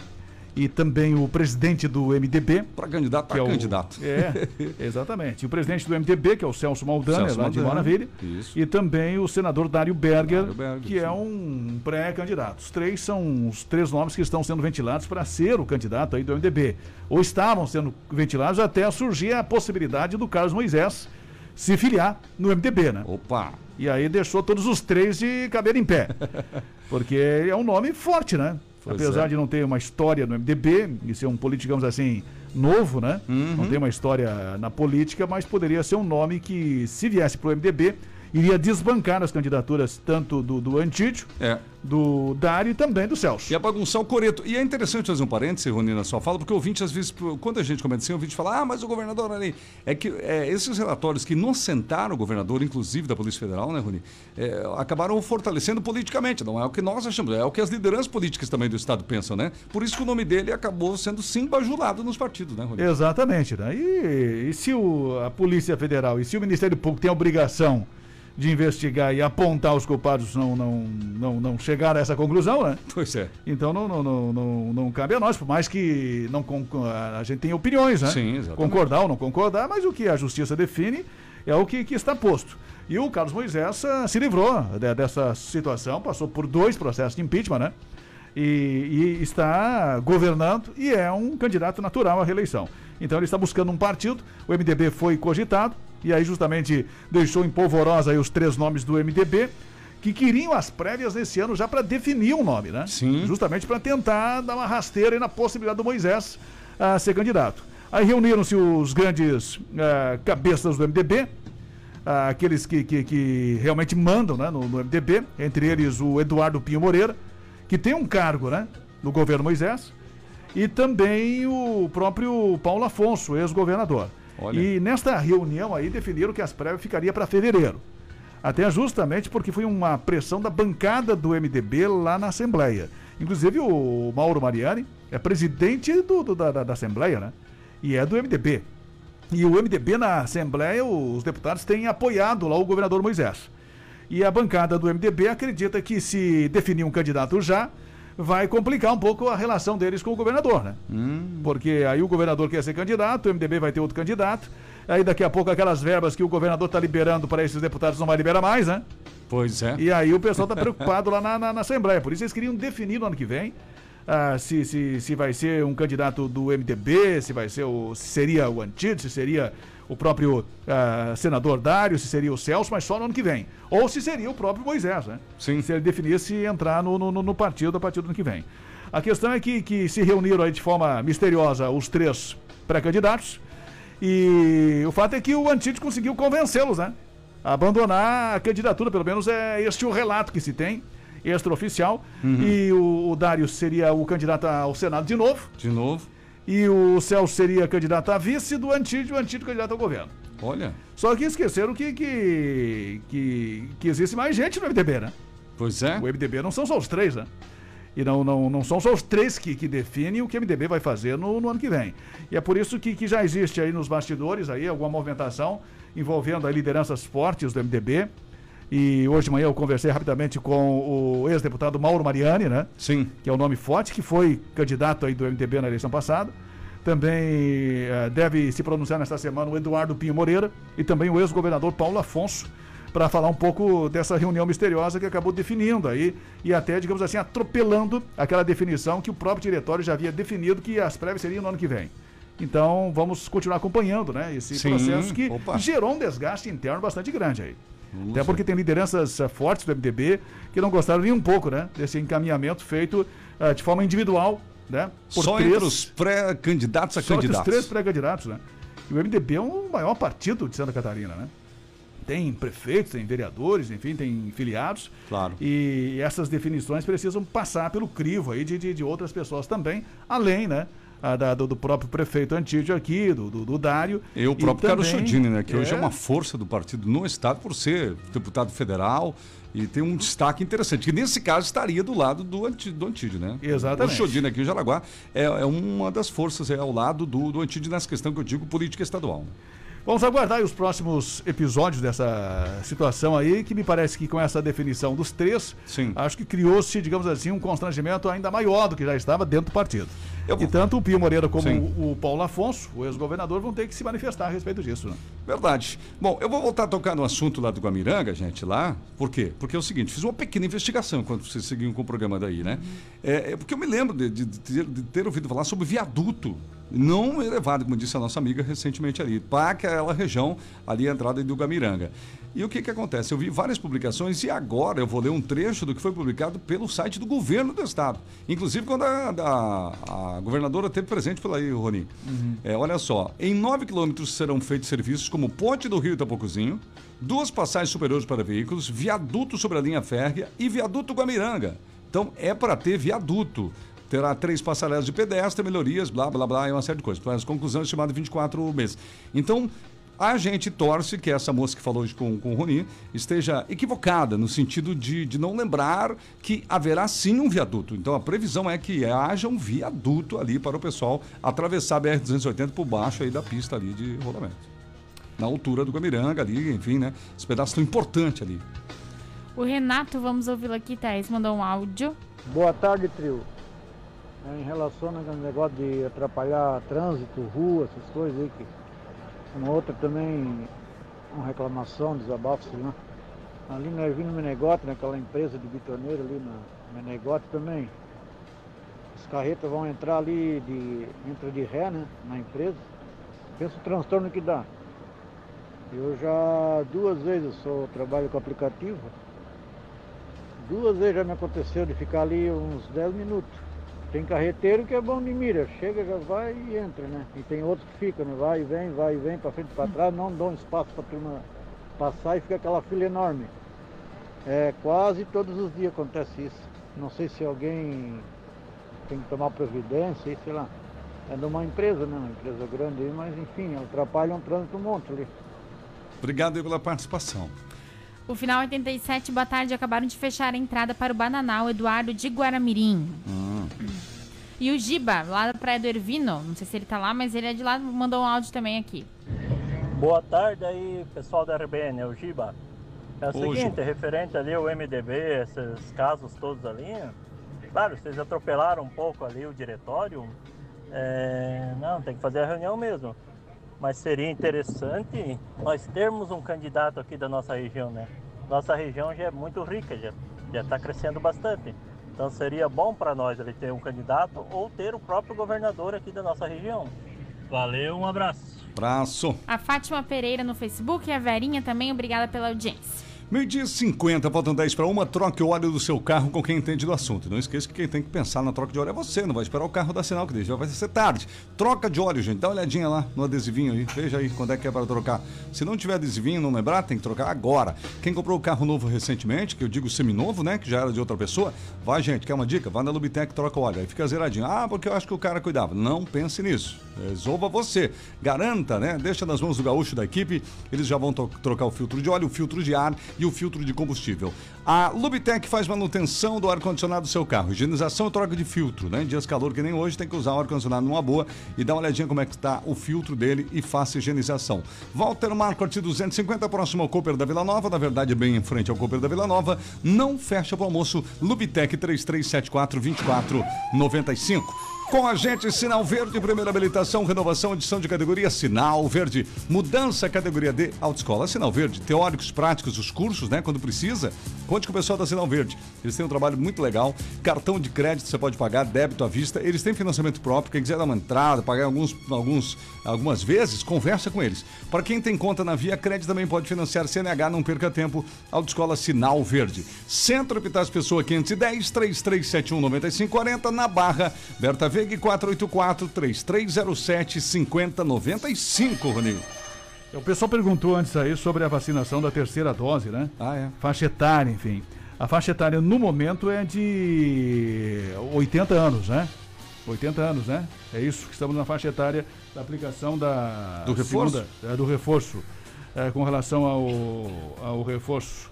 E também o presidente do MDB. Para candidato, que é para o- candidato. É, exatamente. O presidente do MDB, que é o Celso Maldanha, Celso lá de Maldanha, Maravilha. isso. E também o senador Dário Berger, Dário Berger, que é um pré-candidato. Os três são os três nomes que estão sendo ventilados para ser o candidato aí do MDB. Ou estavam sendo ventilados até surgir a possibilidade do Carlos Moisés se filiar no MDB, né? Opa! E aí deixou todos os três de cabelo em pé. Porque é um nome forte, né? Pois Apesar é. de não ter uma história no MDB, e ser um político, digamos assim, novo, né? Uhum. Não tem uma história na política, mas poderia ser um nome que, se viesse para o MDB, iria desbancar as candidaturas tanto do, do Antídio, É. do Dário e também do Celso. E a bagunçar o coreto. E é interessante fazer um parêntese, Rony, na sua fala, porque o ouvinte, às vezes, quando a gente comenta assim, o ouvinte fala, ah, mas o governador ali. É que é, esses relatórios que inocentaram o governador, inclusive da Polícia Federal, né, Rony, é, acabaram fortalecendo politicamente. Não é o que nós achamos, é o que as lideranças políticas também do Estado pensam, né? Por isso que o nome dele acabou sendo sim bajulado nos partidos, né, Rony? Exatamente, né? E, e se o, a Polícia Federal e se o Ministério Público tem a obrigação de investigar e apontar os culpados não, não, não, não chegar a essa conclusão, né? Pois é. Então não, não, não, não, não cabe a nós, por mais que não a gente tenha opiniões, né? Sim, exatamente. Concordar ou não concordar, mas o que a justiça define é o que, que está posto. E o Carlos Moisés ah, se livrou de- dessa situação, passou por dois processos de impeachment, né? E, e está governando e é um candidato natural à reeleição. Então ele está buscando um partido, o MDB foi cogitado, e aí justamente deixou em polvorosa os três nomes do MDB, que queriam as prévias nesse ano já para definir um nome, né? Sim. Justamente para tentar dar uma rasteira aí na possibilidade do Moisés ah, ser candidato. Aí reuniram-se os grandes ah, cabeças do MDB, ah, aqueles que, que, que realmente mandam né, no, no MDB, entre eles o Eduardo Pinho Moreira, que tem um cargo né, no governo Moisés, e também o próprio Paulo Afonso, ex-governador. Olha. E nesta reunião aí definiram que as prévias ficaria para fevereiro. Até justamente porque foi uma pressão da bancada do MDB lá na Assembleia. Inclusive o Mauro Mariani é presidente do, do- da, da- Assembleia, né? E é do MDB. E o MDB na Assembleia, os deputados têm apoiado lá o governador Moisés. E a bancada do MDB acredita que se definir um candidato já, vai complicar um pouco a relação deles com o governador, né? Porque aí o governador quer ser candidato, o MDB vai ter outro candidato. Aí daqui a pouco aquelas verbas que o governador está liberando para esses deputados não vai liberar mais, né? Pois é. E aí o pessoal está preocupado lá na, na- na Assembleia. Por isso eles queriam definir no ano que vem ah, se, se, se vai ser um candidato do MDB, se vai ser o. se seria o Antídoto, se seria o próprio ah, senador Dário, se seria o Celso, mas só no ano que vem. Ou se seria o próprio Moisés, né? Sim. Se ele definisse entrar no, no, no partido a partir do ano que vem. A questão é que, que se reuniram aí de forma misteriosa os três pré-candidatos. E o fato é que o Antídoto conseguiu convencê-los, né? A abandonar a candidatura, pelo menos é este o relato que se tem, extraoficial. Uhum. E o, o Dário seria o candidato ao Senado de novo. De novo. E o Celso seria candidato a vice do Antídio o Antídio candidato ao governo. Olha. Só que esqueceram que, que, que, que existe mais gente no MDB, né? Pois é. O MDB não são só os três, né? E não, não, não são só os três que, que definem o que o MDB vai fazer no, no ano que vem. E é por isso que, que já existe aí nos bastidores aí alguma movimentação envolvendo aí lideranças fortes do MDB. E hoje de manhã eu conversei rapidamente com o ex-deputado Mauro Mariani, né? Sim. Que é o nome forte, que foi candidato aí do MDB na eleição passada. Também eh, deve se pronunciar nesta semana o Eduardo Pinho Moreira e também o ex-governador Paulo Afonso para falar um pouco dessa reunião misteriosa que acabou definindo aí e até, digamos assim, atropelando aquela definição que o próprio diretório já havia definido que as prévias seriam no ano que vem. Então vamos continuar acompanhando, né? Esse Sim, processo que opa. gerou um desgaste interno bastante grande aí. Até porque tem lideranças eh, fortes do MDB que não gostaram nem um pouco, né? Desse encaminhamento feito eh, de forma individual, né? Só entre os pré-candidatos a só entre os candidatos. três pré-candidatos, né? E o MDB é o maior partido de Santa Catarina, né? Tem prefeitos, tem vereadores, enfim, tem filiados. Claro. E essas definições precisam passar pelo crivo aí de, de, de outras pessoas também, além, né? A da- do, do próprio prefeito Antídio aqui, do, do, do Dário. E o próprio Carlos Chodini, né? Que hoje é uma força do partido no Estado por ser deputado federal e tem um destaque interessante. Que nesse caso estaria do lado do, Anti, do Antídio, né? Exatamente. O Chodini aqui em Jaraguá é, é uma das forças é ao lado do, do Antídio nessa questão que eu digo política estadual. Vamos aguardar aí os próximos episódios dessa situação aí, que me parece que com essa definição dos três, acho que criou-se, digamos assim, um constrangimento ainda maior do que já estava dentro do partido. E tanto o Pio Moreira como Sim. o, Paulo Afonso, o ex-governador, vão ter que se manifestar a respeito disso. Né? Verdade. Bom, eu vou voltar a tocar no assunto lá do Guamiranga, gente, lá. Por quê? Porque é o seguinte, fiz uma pequena investigação enquanto vocês seguiam com o programa daí, né? É, é porque eu me lembro de, de- de ter, de ter ouvido falar sobre viaduto não elevado, como disse a nossa amiga recentemente ali, para aquela região ali, a entrada do Guamiranga. E o que que acontece? Eu vi várias publicações e agora eu vou ler um trecho do que foi publicado pelo site do governo do estado. Inclusive quando a, a- a governadora teve presente por aí, Rony. É, olha só, em 9 quilômetros serão feitos serviços como Ponte do Rio Itapocuzinho, duas passagens superiores para veículos, viaduto sobre a linha férrea e viaduto Guamiranga. Então é para ter viaduto. Terá três passarelas de pedestre, melhorias, blá, blá, blá, e uma série de coisas. Para as conclusões, estimado 24 meses. Então, a gente torce que essa moça que falou hoje com, com o Rony esteja equivocada, no sentido de, de não lembrar que haverá sim um viaduto. Então, a previsão é que haja um viaduto ali para o pessoal atravessar a BR-280 por baixo aí da pista ali de rolamento. Na altura do Guamiranga ali, enfim, né? Esse pedaço tão importante ali. O Renato, vamos ouvi-lo aqui, Thaís, mandou um áudio. Boa tarde, trio. É, em relação ao negócio de atrapalhar trânsito, rua, essas coisas aí, que uma outra também, uma reclamação, desabafo, sei lá. Ali na Ervino Menegote, naquela empresa de bitoneiro ali na Menegote também. As carretas vão entrar ali, de, entra de ré, né, na empresa. Pensa o transtorno que dá. Eu já duas vezes sou, trabalho com aplicativo. Duas vezes já me aconteceu de ficar ali uns 10 minutos. Tem carreteiro que é bom de mira, chega, vai e entra, né? E tem outros que ficam, né? Vai e vem, vai e vem, pra frente e pra trás, não dão espaço pra turma passar e fica aquela fila enorme. É, quase todos os dias acontece isso. Não sei se alguém tem que tomar providência, sei lá. É de uma empresa, né? Uma empresa grande aí, mas enfim, atrapalha um trânsito um monte ali. Obrigado pela participação. O final 87, boa tarde, acabaram de fechar a entrada para o Bananal, Eduardo de Guaramirim. E o Giba, lá da Praia do Ervino, não sei se ele tá lá, mas ele é de lá, mandou um áudio também aqui. Boa tarde aí, pessoal da RBN, é o Giba. É o Ô, seguinte, Giba. referente ali ao MDB, esses casos todos ali, claro, vocês atropelaram um pouco ali o diretório, é, não, tem que fazer a reunião mesmo. Mas seria interessante nós termos um candidato aqui da nossa região, né? Nossa região já é muito rica, já já está crescendo bastante. Então seria bom para nós ali ter um candidato ou ter o próprio governador aqui da nossa região. Valeu, um abraço. Abraço. A Fátima Pereira no Facebook e a Verinha também, obrigada pela audiência. Meio-dia e 50, faltam 10 para uma, troque o óleo do seu carro com quem entende do assunto. Não esqueça que quem tem que pensar na troca de óleo é você, não vai esperar o carro dar sinal que deixa, vai ser tarde. Troca de óleo, gente, dá uma olhadinha lá no adesivinho aí, veja aí quando é que é para trocar. Se não tiver adesivinho, não lembrar, tem que trocar agora. Quem comprou o carro novo recentemente, que eu digo seminovo, né, que já era de outra pessoa, vai gente, quer uma dica? Vai na Lubitec, troca o óleo, aí fica zeradinho. Ah, porque eu acho que o cara cuidava. Não pense nisso. Resolva você. Garanta, né? Deixa nas mãos do gaúcho da equipe. Eles já vão trocar o filtro de óleo, o filtro de ar e o filtro de combustível. A Lubitec faz manutenção do ar-condicionado do seu carro. Higienização e troca de filtro, né? Em dias calor que nem hoje, tem que usar o ar-condicionado numa boa e dar uma olhadinha como é que está o filtro dele e faça higienização. Walter Marquardt 250, próximo ao Cooper da Vila Nova, na verdade bem em frente ao Cooper da Vila Nova. Não fecha para o almoço. Lubitec 3374 2495. Com a gente, Sinal Verde, primeira habilitação, renovação, edição de categoria Sinal Verde. Mudança categoria D, autoescola Sinal Verde. Teóricos, práticos, os cursos, né? Quando precisa, conte com o pessoal da Sinal Verde. Eles têm um trabalho muito legal. Cartão de crédito você pode pagar, débito à vista. Eles têm financiamento próprio. Quem quiser dar uma entrada, pagar alguns, alguns, algumas vezes, conversa com eles. Para quem tem conta na Via Crédito também pode financiar CNH, não perca tempo. Autoescola Sinal Verde. Centro Epitácio Pessoa 510 3371 9540 na Barra. Berta Veg 484 3307 5095, Rony. O pessoal perguntou antes aí sobre a vacinação da terceira dose, né? Ah, é. Faixa etária, enfim. A faixa etária no momento é de 80 anos, né? 80 anos, né? É isso que estamos na faixa etária da aplicação da Do reforço? segunda- é, do reforço. É, com relação ao, ao reforço.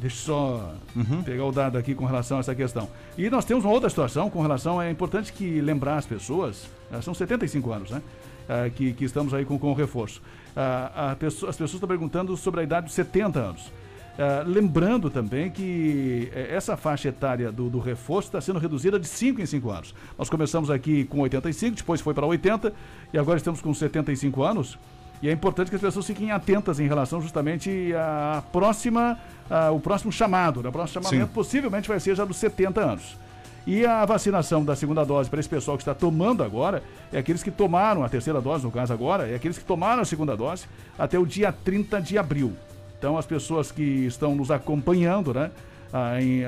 Deixa eu só Uhum. pegar o dado aqui com relação a essa questão. E nós temos uma outra situação com relação. É importante que lembrar as pessoas, eh, são 75 anos, né? eh, que, que estamos aí com, com o reforço. Ah, pessoa- as pessoas estão perguntando sobre a idade de 70 anos. Ah, lembrando também que eh, essa faixa etária do, do reforço está sendo reduzida de 5 em 5 anos. Nós começamos aqui com 85, depois foi para 80 e agora estamos com 75 anos. E é importante que as pessoas fiquem atentas em relação justamente à próxima, o próximo chamado. né? O próximo chamamento Sim. possivelmente vai ser já dos 70 anos. E a vacinação da segunda dose para esse pessoal que está tomando agora, é aqueles que tomaram a terceira dose, no caso agora, é aqueles que tomaram a segunda dose até o dia 30 de abril. Então, as pessoas que estão nos acompanhando, né,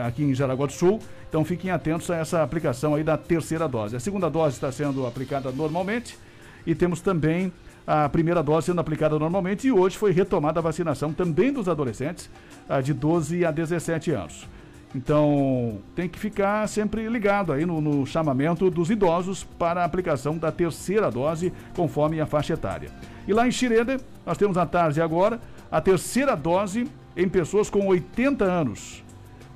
aqui em Jaraguá do Sul, então fiquem atentos a essa aplicação aí da terceira dose. A segunda dose está sendo aplicada normalmente e temos também a primeira dose sendo aplicada normalmente e hoje foi retomada a vacinação também dos adolescentes de 12 a 17 anos. Então, tem que ficar sempre ligado aí no, no chamamento dos idosos para a aplicação da terceira dose, conforme a faixa etária. E lá em Xireda, nós temos à tarde agora a terceira dose em pessoas com 80 anos.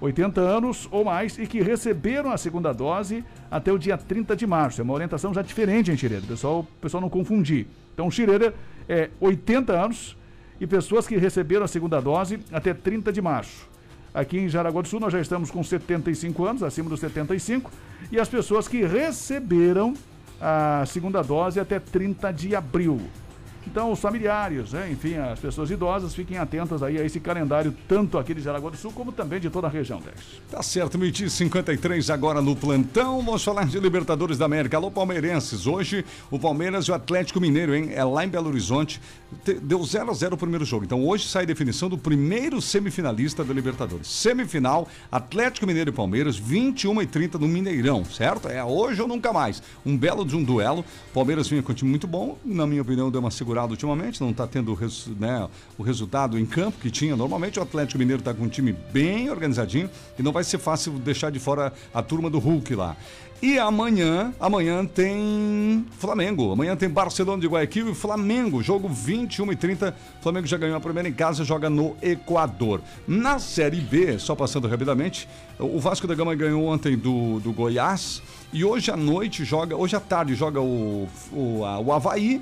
80 anos ou mais e que receberam a segunda dose até o dia 30 de março. É uma orientação já diferente em Xireda, pessoal, pessoal não confundir. Então, Xireda é 80 anos e pessoas que receberam a segunda dose até 30 de março. Aqui em Jaraguá do Sul nós já estamos com 75 anos, acima dos 75, e as pessoas que receberam a segunda dose até 30 de abril. Então, os familiares, né, enfim, as pessoas idosas, fiquem atentas aí a esse calendário, tanto aqui de Jaraguá do Sul, como também de toda a região, Dex. Tá certo, e 53 agora no plantão. Vamos falar de Libertadores da América. Alô, palmeirenses. Hoje, o Palmeiras e o Atlético Mineiro, hein? É lá em Belo Horizonte. Te- Deu 0 a 0 o primeiro jogo. Então, hoje sai a definição do primeiro semifinalista da Libertadores. Semifinal, Atlético Mineiro e Palmeiras, 21 e 30 no Mineirão, certo? É hoje ou nunca mais. Um belo de um duelo. Palmeiras vinha com um time muito bom. Na minha opinião, deu uma segurada ultimamente. Não tá tendo né, o resultado em campo que tinha. Normalmente, o Atlético Mineiro tá com um time bem organizadinho e não vai ser fácil deixar de fora a turma do Hulk lá. E amanhã, amanhã tem Flamengo. Amanhã tem Barcelona de Guayaquil e Flamengo. Jogo 21 e 30. Flamengo já ganhou a primeira em casa, joga no Equador. Na Série B, só passando rapidamente, o Vasco da Gama ganhou ontem do, do Goiás. E hoje à noite joga, hoje à tarde joga o, o, a- o Havaí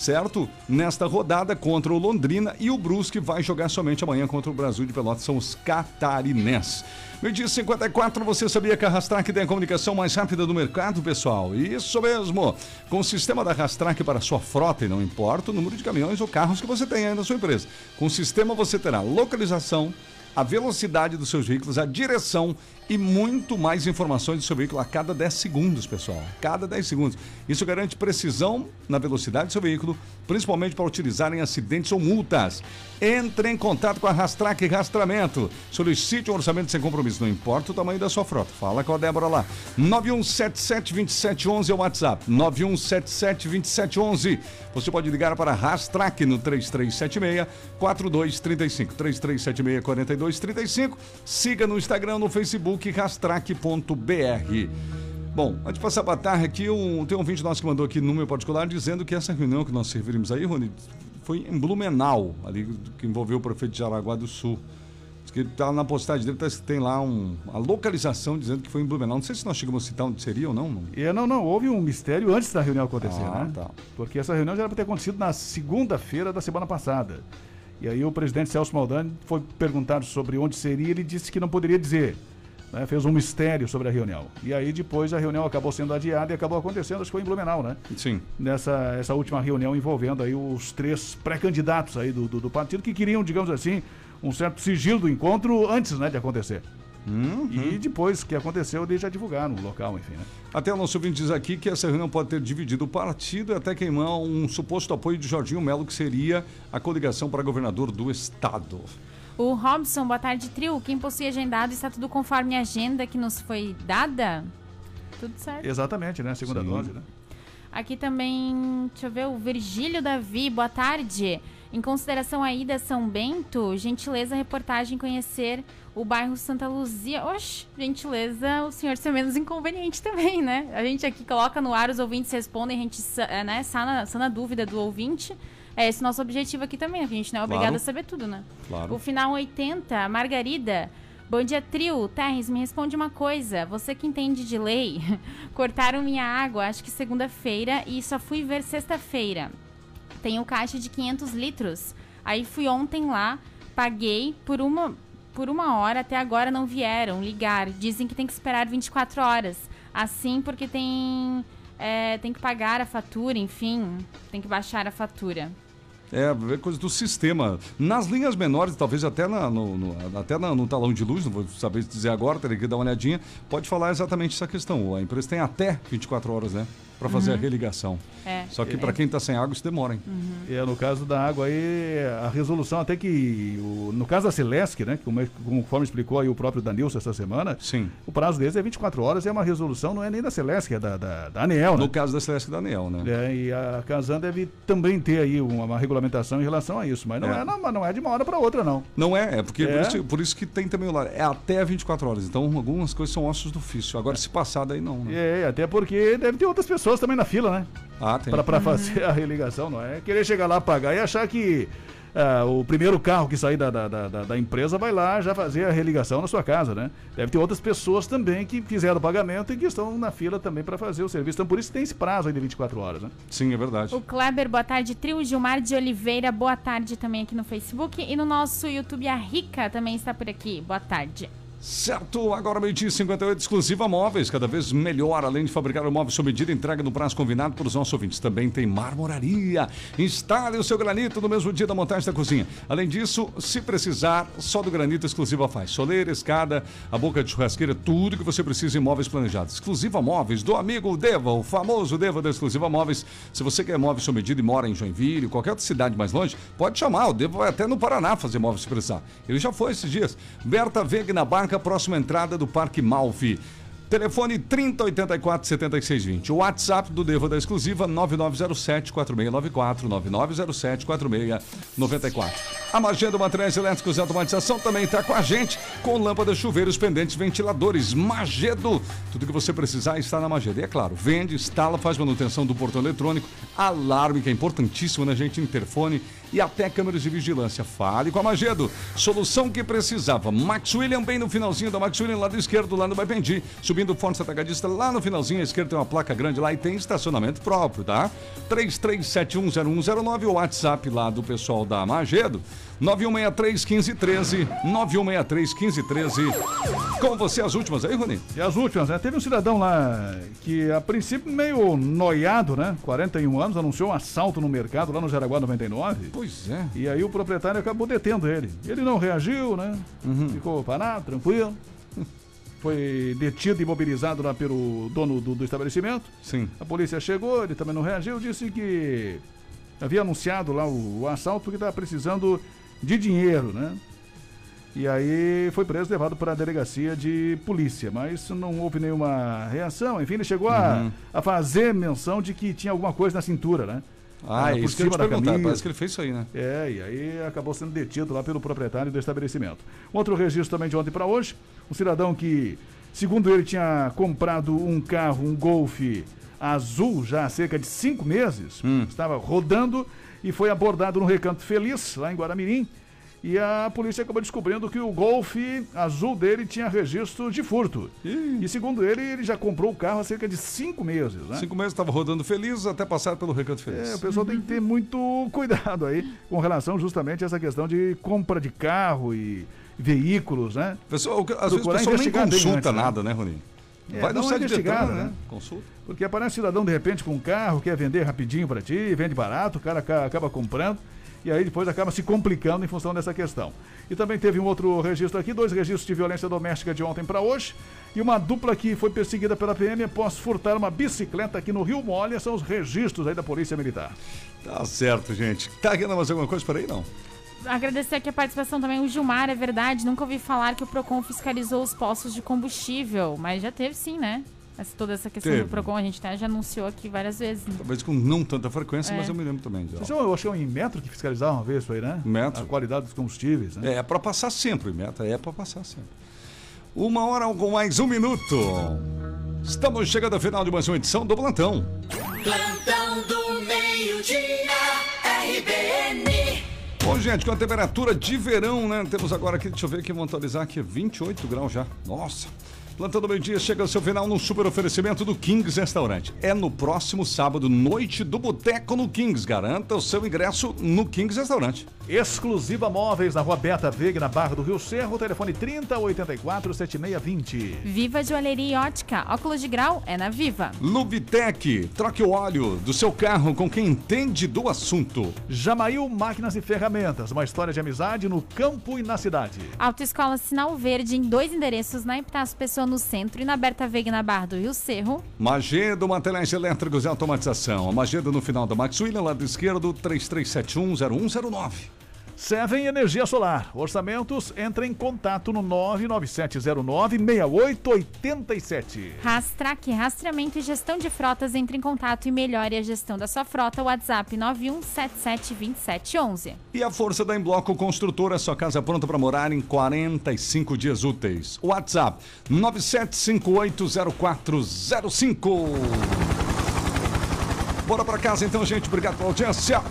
certo? Nesta rodada contra o Londrina e o Brusque vai jogar somente amanhã contra o Brasil de Pelotas, são os catarinenses. Meio dia e 54, você sabia que a Rastrac tem a comunicação mais rápida do mercado, pessoal? Isso mesmo! Com o sistema da Rastrac para sua frota, e não importa o número de caminhões ou carros que você tem aí na sua empresa. Com o sistema você terá localização, a velocidade dos seus veículos, a direção e muito mais informações do seu veículo a cada 10 segundos, pessoal. A cada 10 segundos. Isso garante precisão na velocidade do seu veículo, principalmente para utilizar em acidentes ou multas. Entre em contato com a Rastrac Rastramento. Solicite um orçamento sem compromisso, não importa o tamanho da sua frota. Fala com a Débora lá. 91772711 é o WhatsApp. 91772711. Você pode ligar para a Rastrac no 3376 4235. 3376 4235. Siga no Instagram, no Facebook, rastrac.br. Bom, antes de passar a batalha aqui, um, tem um ouvinte nosso que mandou aqui no meu particular dizendo que essa reunião que nós serviremos aí, Rony, foi em Blumenau, ali que envolveu o prefeito de Jaraguá do Sul. Diz que tá na postagem dele, tá, tem lá um, a localização dizendo que foi em Blumenau. Não sei se nós chegamos a citar onde seria ou não. não. E não, não, houve um mistério antes da reunião acontecer, Ah, né? tá. Porque essa reunião já era para ter acontecido na segunda-feira da semana passada. E aí o presidente Celso Maldani foi perguntado sobre onde seria, ele disse que não poderia dizer. Né? Fez um mistério sobre a reunião. E aí depois a reunião acabou sendo adiada e acabou acontecendo, acho que foi em Blumenau, né? Sim. Nessa essa última reunião envolvendo aí os três pré-candidatos aí do, do, do partido que queriam, digamos assim, um certo sigilo do encontro antes né, de acontecer. E depois que aconteceu, eles já divulgaram o local, enfim, né? Até o nosso ouvinte diz aqui que essa reunião pode ter dividido o partido e até queimar um suposto apoio de Jorginho Melo, que seria a coligação para governador do estado. O Robson, boa tarde, trio. Quem possui agendado está tudo conforme a agenda que nos foi dada? Tudo certo. Exatamente, né? Segunda Sim. dose, né? Aqui também, deixa eu ver, o Virgílio Davi, boa tarde. Em consideração a ida a São Bento, gentileza reportagem conhecer o bairro Santa Luzia. Oxe, gentileza, o senhor ser menos inconveniente também, né? A gente aqui coloca no ar, os ouvintes respondem, a gente né, sana, sana a dúvida do ouvinte. É esse o nosso objetivo aqui também, a gente não é obrigado Claro. a saber tudo, né? Claro. O final 80, Margarida. Bom dia, trio. Terres, me responde uma coisa. Você que entende de lei, cortaram minha água, acho que segunda-feira, e só fui ver sexta-feira. Tenho caixa de 500 litros. Aí fui ontem lá, paguei por uma, por uma hora, até agora não vieram ligar. Dizem que tem que esperar 24 horas. Assim, porque tem, é, tem que pagar a fatura, enfim, tem que baixar a fatura. É, coisa do sistema. Nas linhas menores, talvez até, na- no, no- até na- no talão de luz, não vou saber dizer agora, teria que dar uma olhadinha, pode falar exatamente essa questão. A empresa tem até 24 horas, né? Para fazer Uhum. a religação. É. Só que É. para quem está sem água, isso demora, hein? É, no caso da água aí, a resolução até que, o- no caso da Celesc, né, como, conforme explicou aí o próprio Danilson essa semana, Sim. o prazo deles é 24 horas e é uma resolução, não é nem da Celesc, é da, da, da ANEEL, né? No caso da Celeste da Anel, né? É, e a Casan deve também ter aí uma, uma regulamentação em relação a isso, mas não é, É. não, não é de uma hora para outra, não. Não é, é porque É. Por, isso, por isso que tem também o lado. É até 24 horas. Então, algumas coisas são ossos do ofício. Agora, se passar, daí não. Né? É, até porque deve ter outras pessoas também na fila, né? Ah, tem. Pra, pra fazer a religação, não é? Querer chegar lá, pagar e achar que ah, o primeiro carro que sair da, da, da, da- da empresa vai lá já fazer a religação na sua casa, né? Deve ter outras pessoas também que fizeram o pagamento e que estão na fila também para fazer o serviço. Então, por isso tem esse prazo aí de 24 horas, né? Sim, é verdade. O Kleber, boa tarde, trio. Gilmar de Oliveira, boa tarde também aqui no Facebook. E no nosso YouTube, a Rica também está por aqui. Boa tarde. Certo, agora meio-dia e 58, exclusiva móveis, cada vez melhor, além de fabricar o móvel sob medida, entrega no prazo combinado para os nossos ouvintes. Também tem marmoraria. Instale o seu granito no mesmo dia da montagem da cozinha. Além disso, se precisar, só do granito exclusiva faz. Soleira, escada, a boca de churrasqueira, tudo que você precisa em móveis planejados. Exclusiva móveis do amigo Deva, o famoso Deva da Exclusiva Móveis. Se você quer móveis sob medida e mora em Joinville, qualquer outra cidade mais longe, pode chamar. O Deva vai até no Paraná fazer móveis se precisar. Ele já foi esses dias. Berta Veg na Barca, próxima entrada do Parque Malfi. Telefone 3084 7620. O WhatsApp do Devo da Exclusiva 9907 4694 9907 4694. A Magenda Materiais Elétricos e Automatização também está com a gente com lâmpadas, chuveiros, pendentes, ventiladores. Magedo. Tudo que você precisar está na Magedo. E é claro, vende, instala, faz manutenção do portão eletrônico, alarme, que é importantíssimo na gente, interfone e até câmeras de vigilância. Fale com a Magedo. Solução que precisava. Max William, bem no finalzinho da Max William, lado esquerdo, lá no Baipendi. Subindo Fonte Atacadista, lá no finalzinho, à esquerda tem uma placa grande lá e tem estacionamento próprio, tá? 33710109, o WhatsApp lá do pessoal da Magedo. 9163 1513, 9163 1513. Com você as últimas aí, Rony? E as últimas, né? Teve um cidadão lá que, a princípio, meio noiado, né? 41 anos, anunciou um assalto no mercado lá no Jaraguá 99. Pois é. E aí o proprietário acabou detendo ele. Ele não reagiu, né? Ficou parado, tranquilo. Foi detido e imobilizado lá pelo dono do, do estabelecimento. Sim. A polícia chegou, ele também não reagiu, disse que havia anunciado lá o, o assalto porque estava precisando de dinheiro, né? E aí foi preso, levado para a delegacia de polícia, mas não houve nenhuma reação. Enfim, ele chegou a, Uhum. a fazer menção de que tinha alguma coisa na cintura, né? Ah, Ah, por isso que eu te da perguntar. Parece que ele fez isso aí, né? É, e aí acabou sendo detido lá pelo proprietário do estabelecimento. Outro registro também de ontem para hoje, um cidadão que Segundo ele, tinha comprado um carro, um Golf azul, já há cerca de cinco meses. Estava rodando e foi abordado no Recanto Feliz, lá em Guaramirim. E a polícia acabou descobrindo que o Golf azul dele tinha registro de furto. E segundo ele, ele já comprou o carro há cerca de cinco meses. Né? Cinco meses estava rodando feliz até passar pelo Recanto Feliz. É, o pessoal tem que ter muito cuidado aí com relação justamente a essa questão de compra de carro e veículos, né? Pessoal, às vezes o Procurar pessoal nem consulta antes, né? nada, né, Roninho? É, Vai no site de investigada, Detran, né? Consulta. Porque aparece um cidadão de repente com um carro, quer vender rapidinho para ti, vende barato, o cara aca- acaba comprando e aí depois acaba se complicando em função dessa questão. E também teve um outro registro aqui, dois registros de violência doméstica de ontem para hoje e uma dupla que foi perseguida pela PM após furtar uma bicicleta aqui no Rio Mole, são os registros aí da Polícia Militar. Tá certo, gente. Tá querendo mais alguma coisa por aí? Não. Agradecer aqui a participação também, o Gilmar, é verdade, nunca ouvi falar que o PROCON fiscalizou os postos de combustível, mas já teve sim, né? Essa- toda essa questão Teve. do PROCON, a gente até já anunciou aqui várias vezes. né? Talvez com não tanta frequência, É. mas eu me lembro também. Vocês eu acho que é em metro que fiscalizava uma vez isso aí, né? Metro. A qualidade dos combustíveis, né? É, é pra passar sempre, meta. É pra passar sempre. Uma hora com mais um minuto. Estamos chegando ao final de mais uma edição do Plantão. Plantão do meio-dia, RBN. Bom, gente, com a temperatura de verão, né? Temos agora aqui, deixa eu ver aqui, vamos atualizar aqui, 28 graus já. Nossa. Plantão do meio-dia chega ao seu final num super oferecimento do Kings Restaurante. É no próximo sábado, noite do Boteco no Kings. Garanta o seu ingresso no Kings Restaurante. Exclusiva Móveis na Rua Beta Veiga, na Barra do Rio Cerro, telefone 3084 7620. Viva Joalheria e Ótica, óculos de grau é na Viva. Lubitec, troque o óleo do seu carro com quem entende do assunto. Jamail Máquinas e Ferramentas, uma história de amizade no campo e na cidade. Autoescola Sinal Verde em dois endereços, na Epitácio Pessoa no centro e na Berta Veiga na Barra do Rio Cerro. Magedo Materiais Elétricos e Automatização. A Magedo no final da Max William, lado esquerdo, 33710109. Seven Energia Solar. Orçamentos, entre em contato no 997096887. Rastrac, rastreamento e gestão de frotas, entre em contato e melhore a gestão da sua frota. WhatsApp 91772711. E a força da Embloco Construtora, sua casa pronta para morar em 45 dias úteis. WhatsApp 97580405. Bora para casa então, gente. Obrigado pela audiência.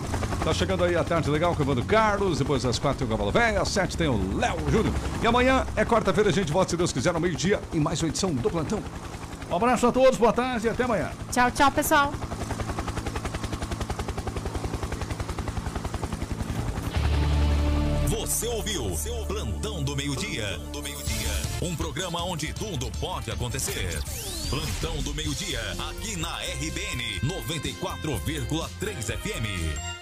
Tá chegando aí a tarde legal com o Evandro Carlos. Depois às quatro tem o Cavalo Velho. Às sete tem o Léo Júnior. E amanhã é quarta-feira. A gente volta, se Deus quiser, ao meio-dia em mais uma edição do Plantão. Um abraço a todos, boa tarde e até amanhã. Tchau, tchau, pessoal. Você ouviu Plantão do Meio-Dia. Um programa onde tudo pode acontecer. Plantão do Meio-Dia, aqui na RBN 94,3 FM.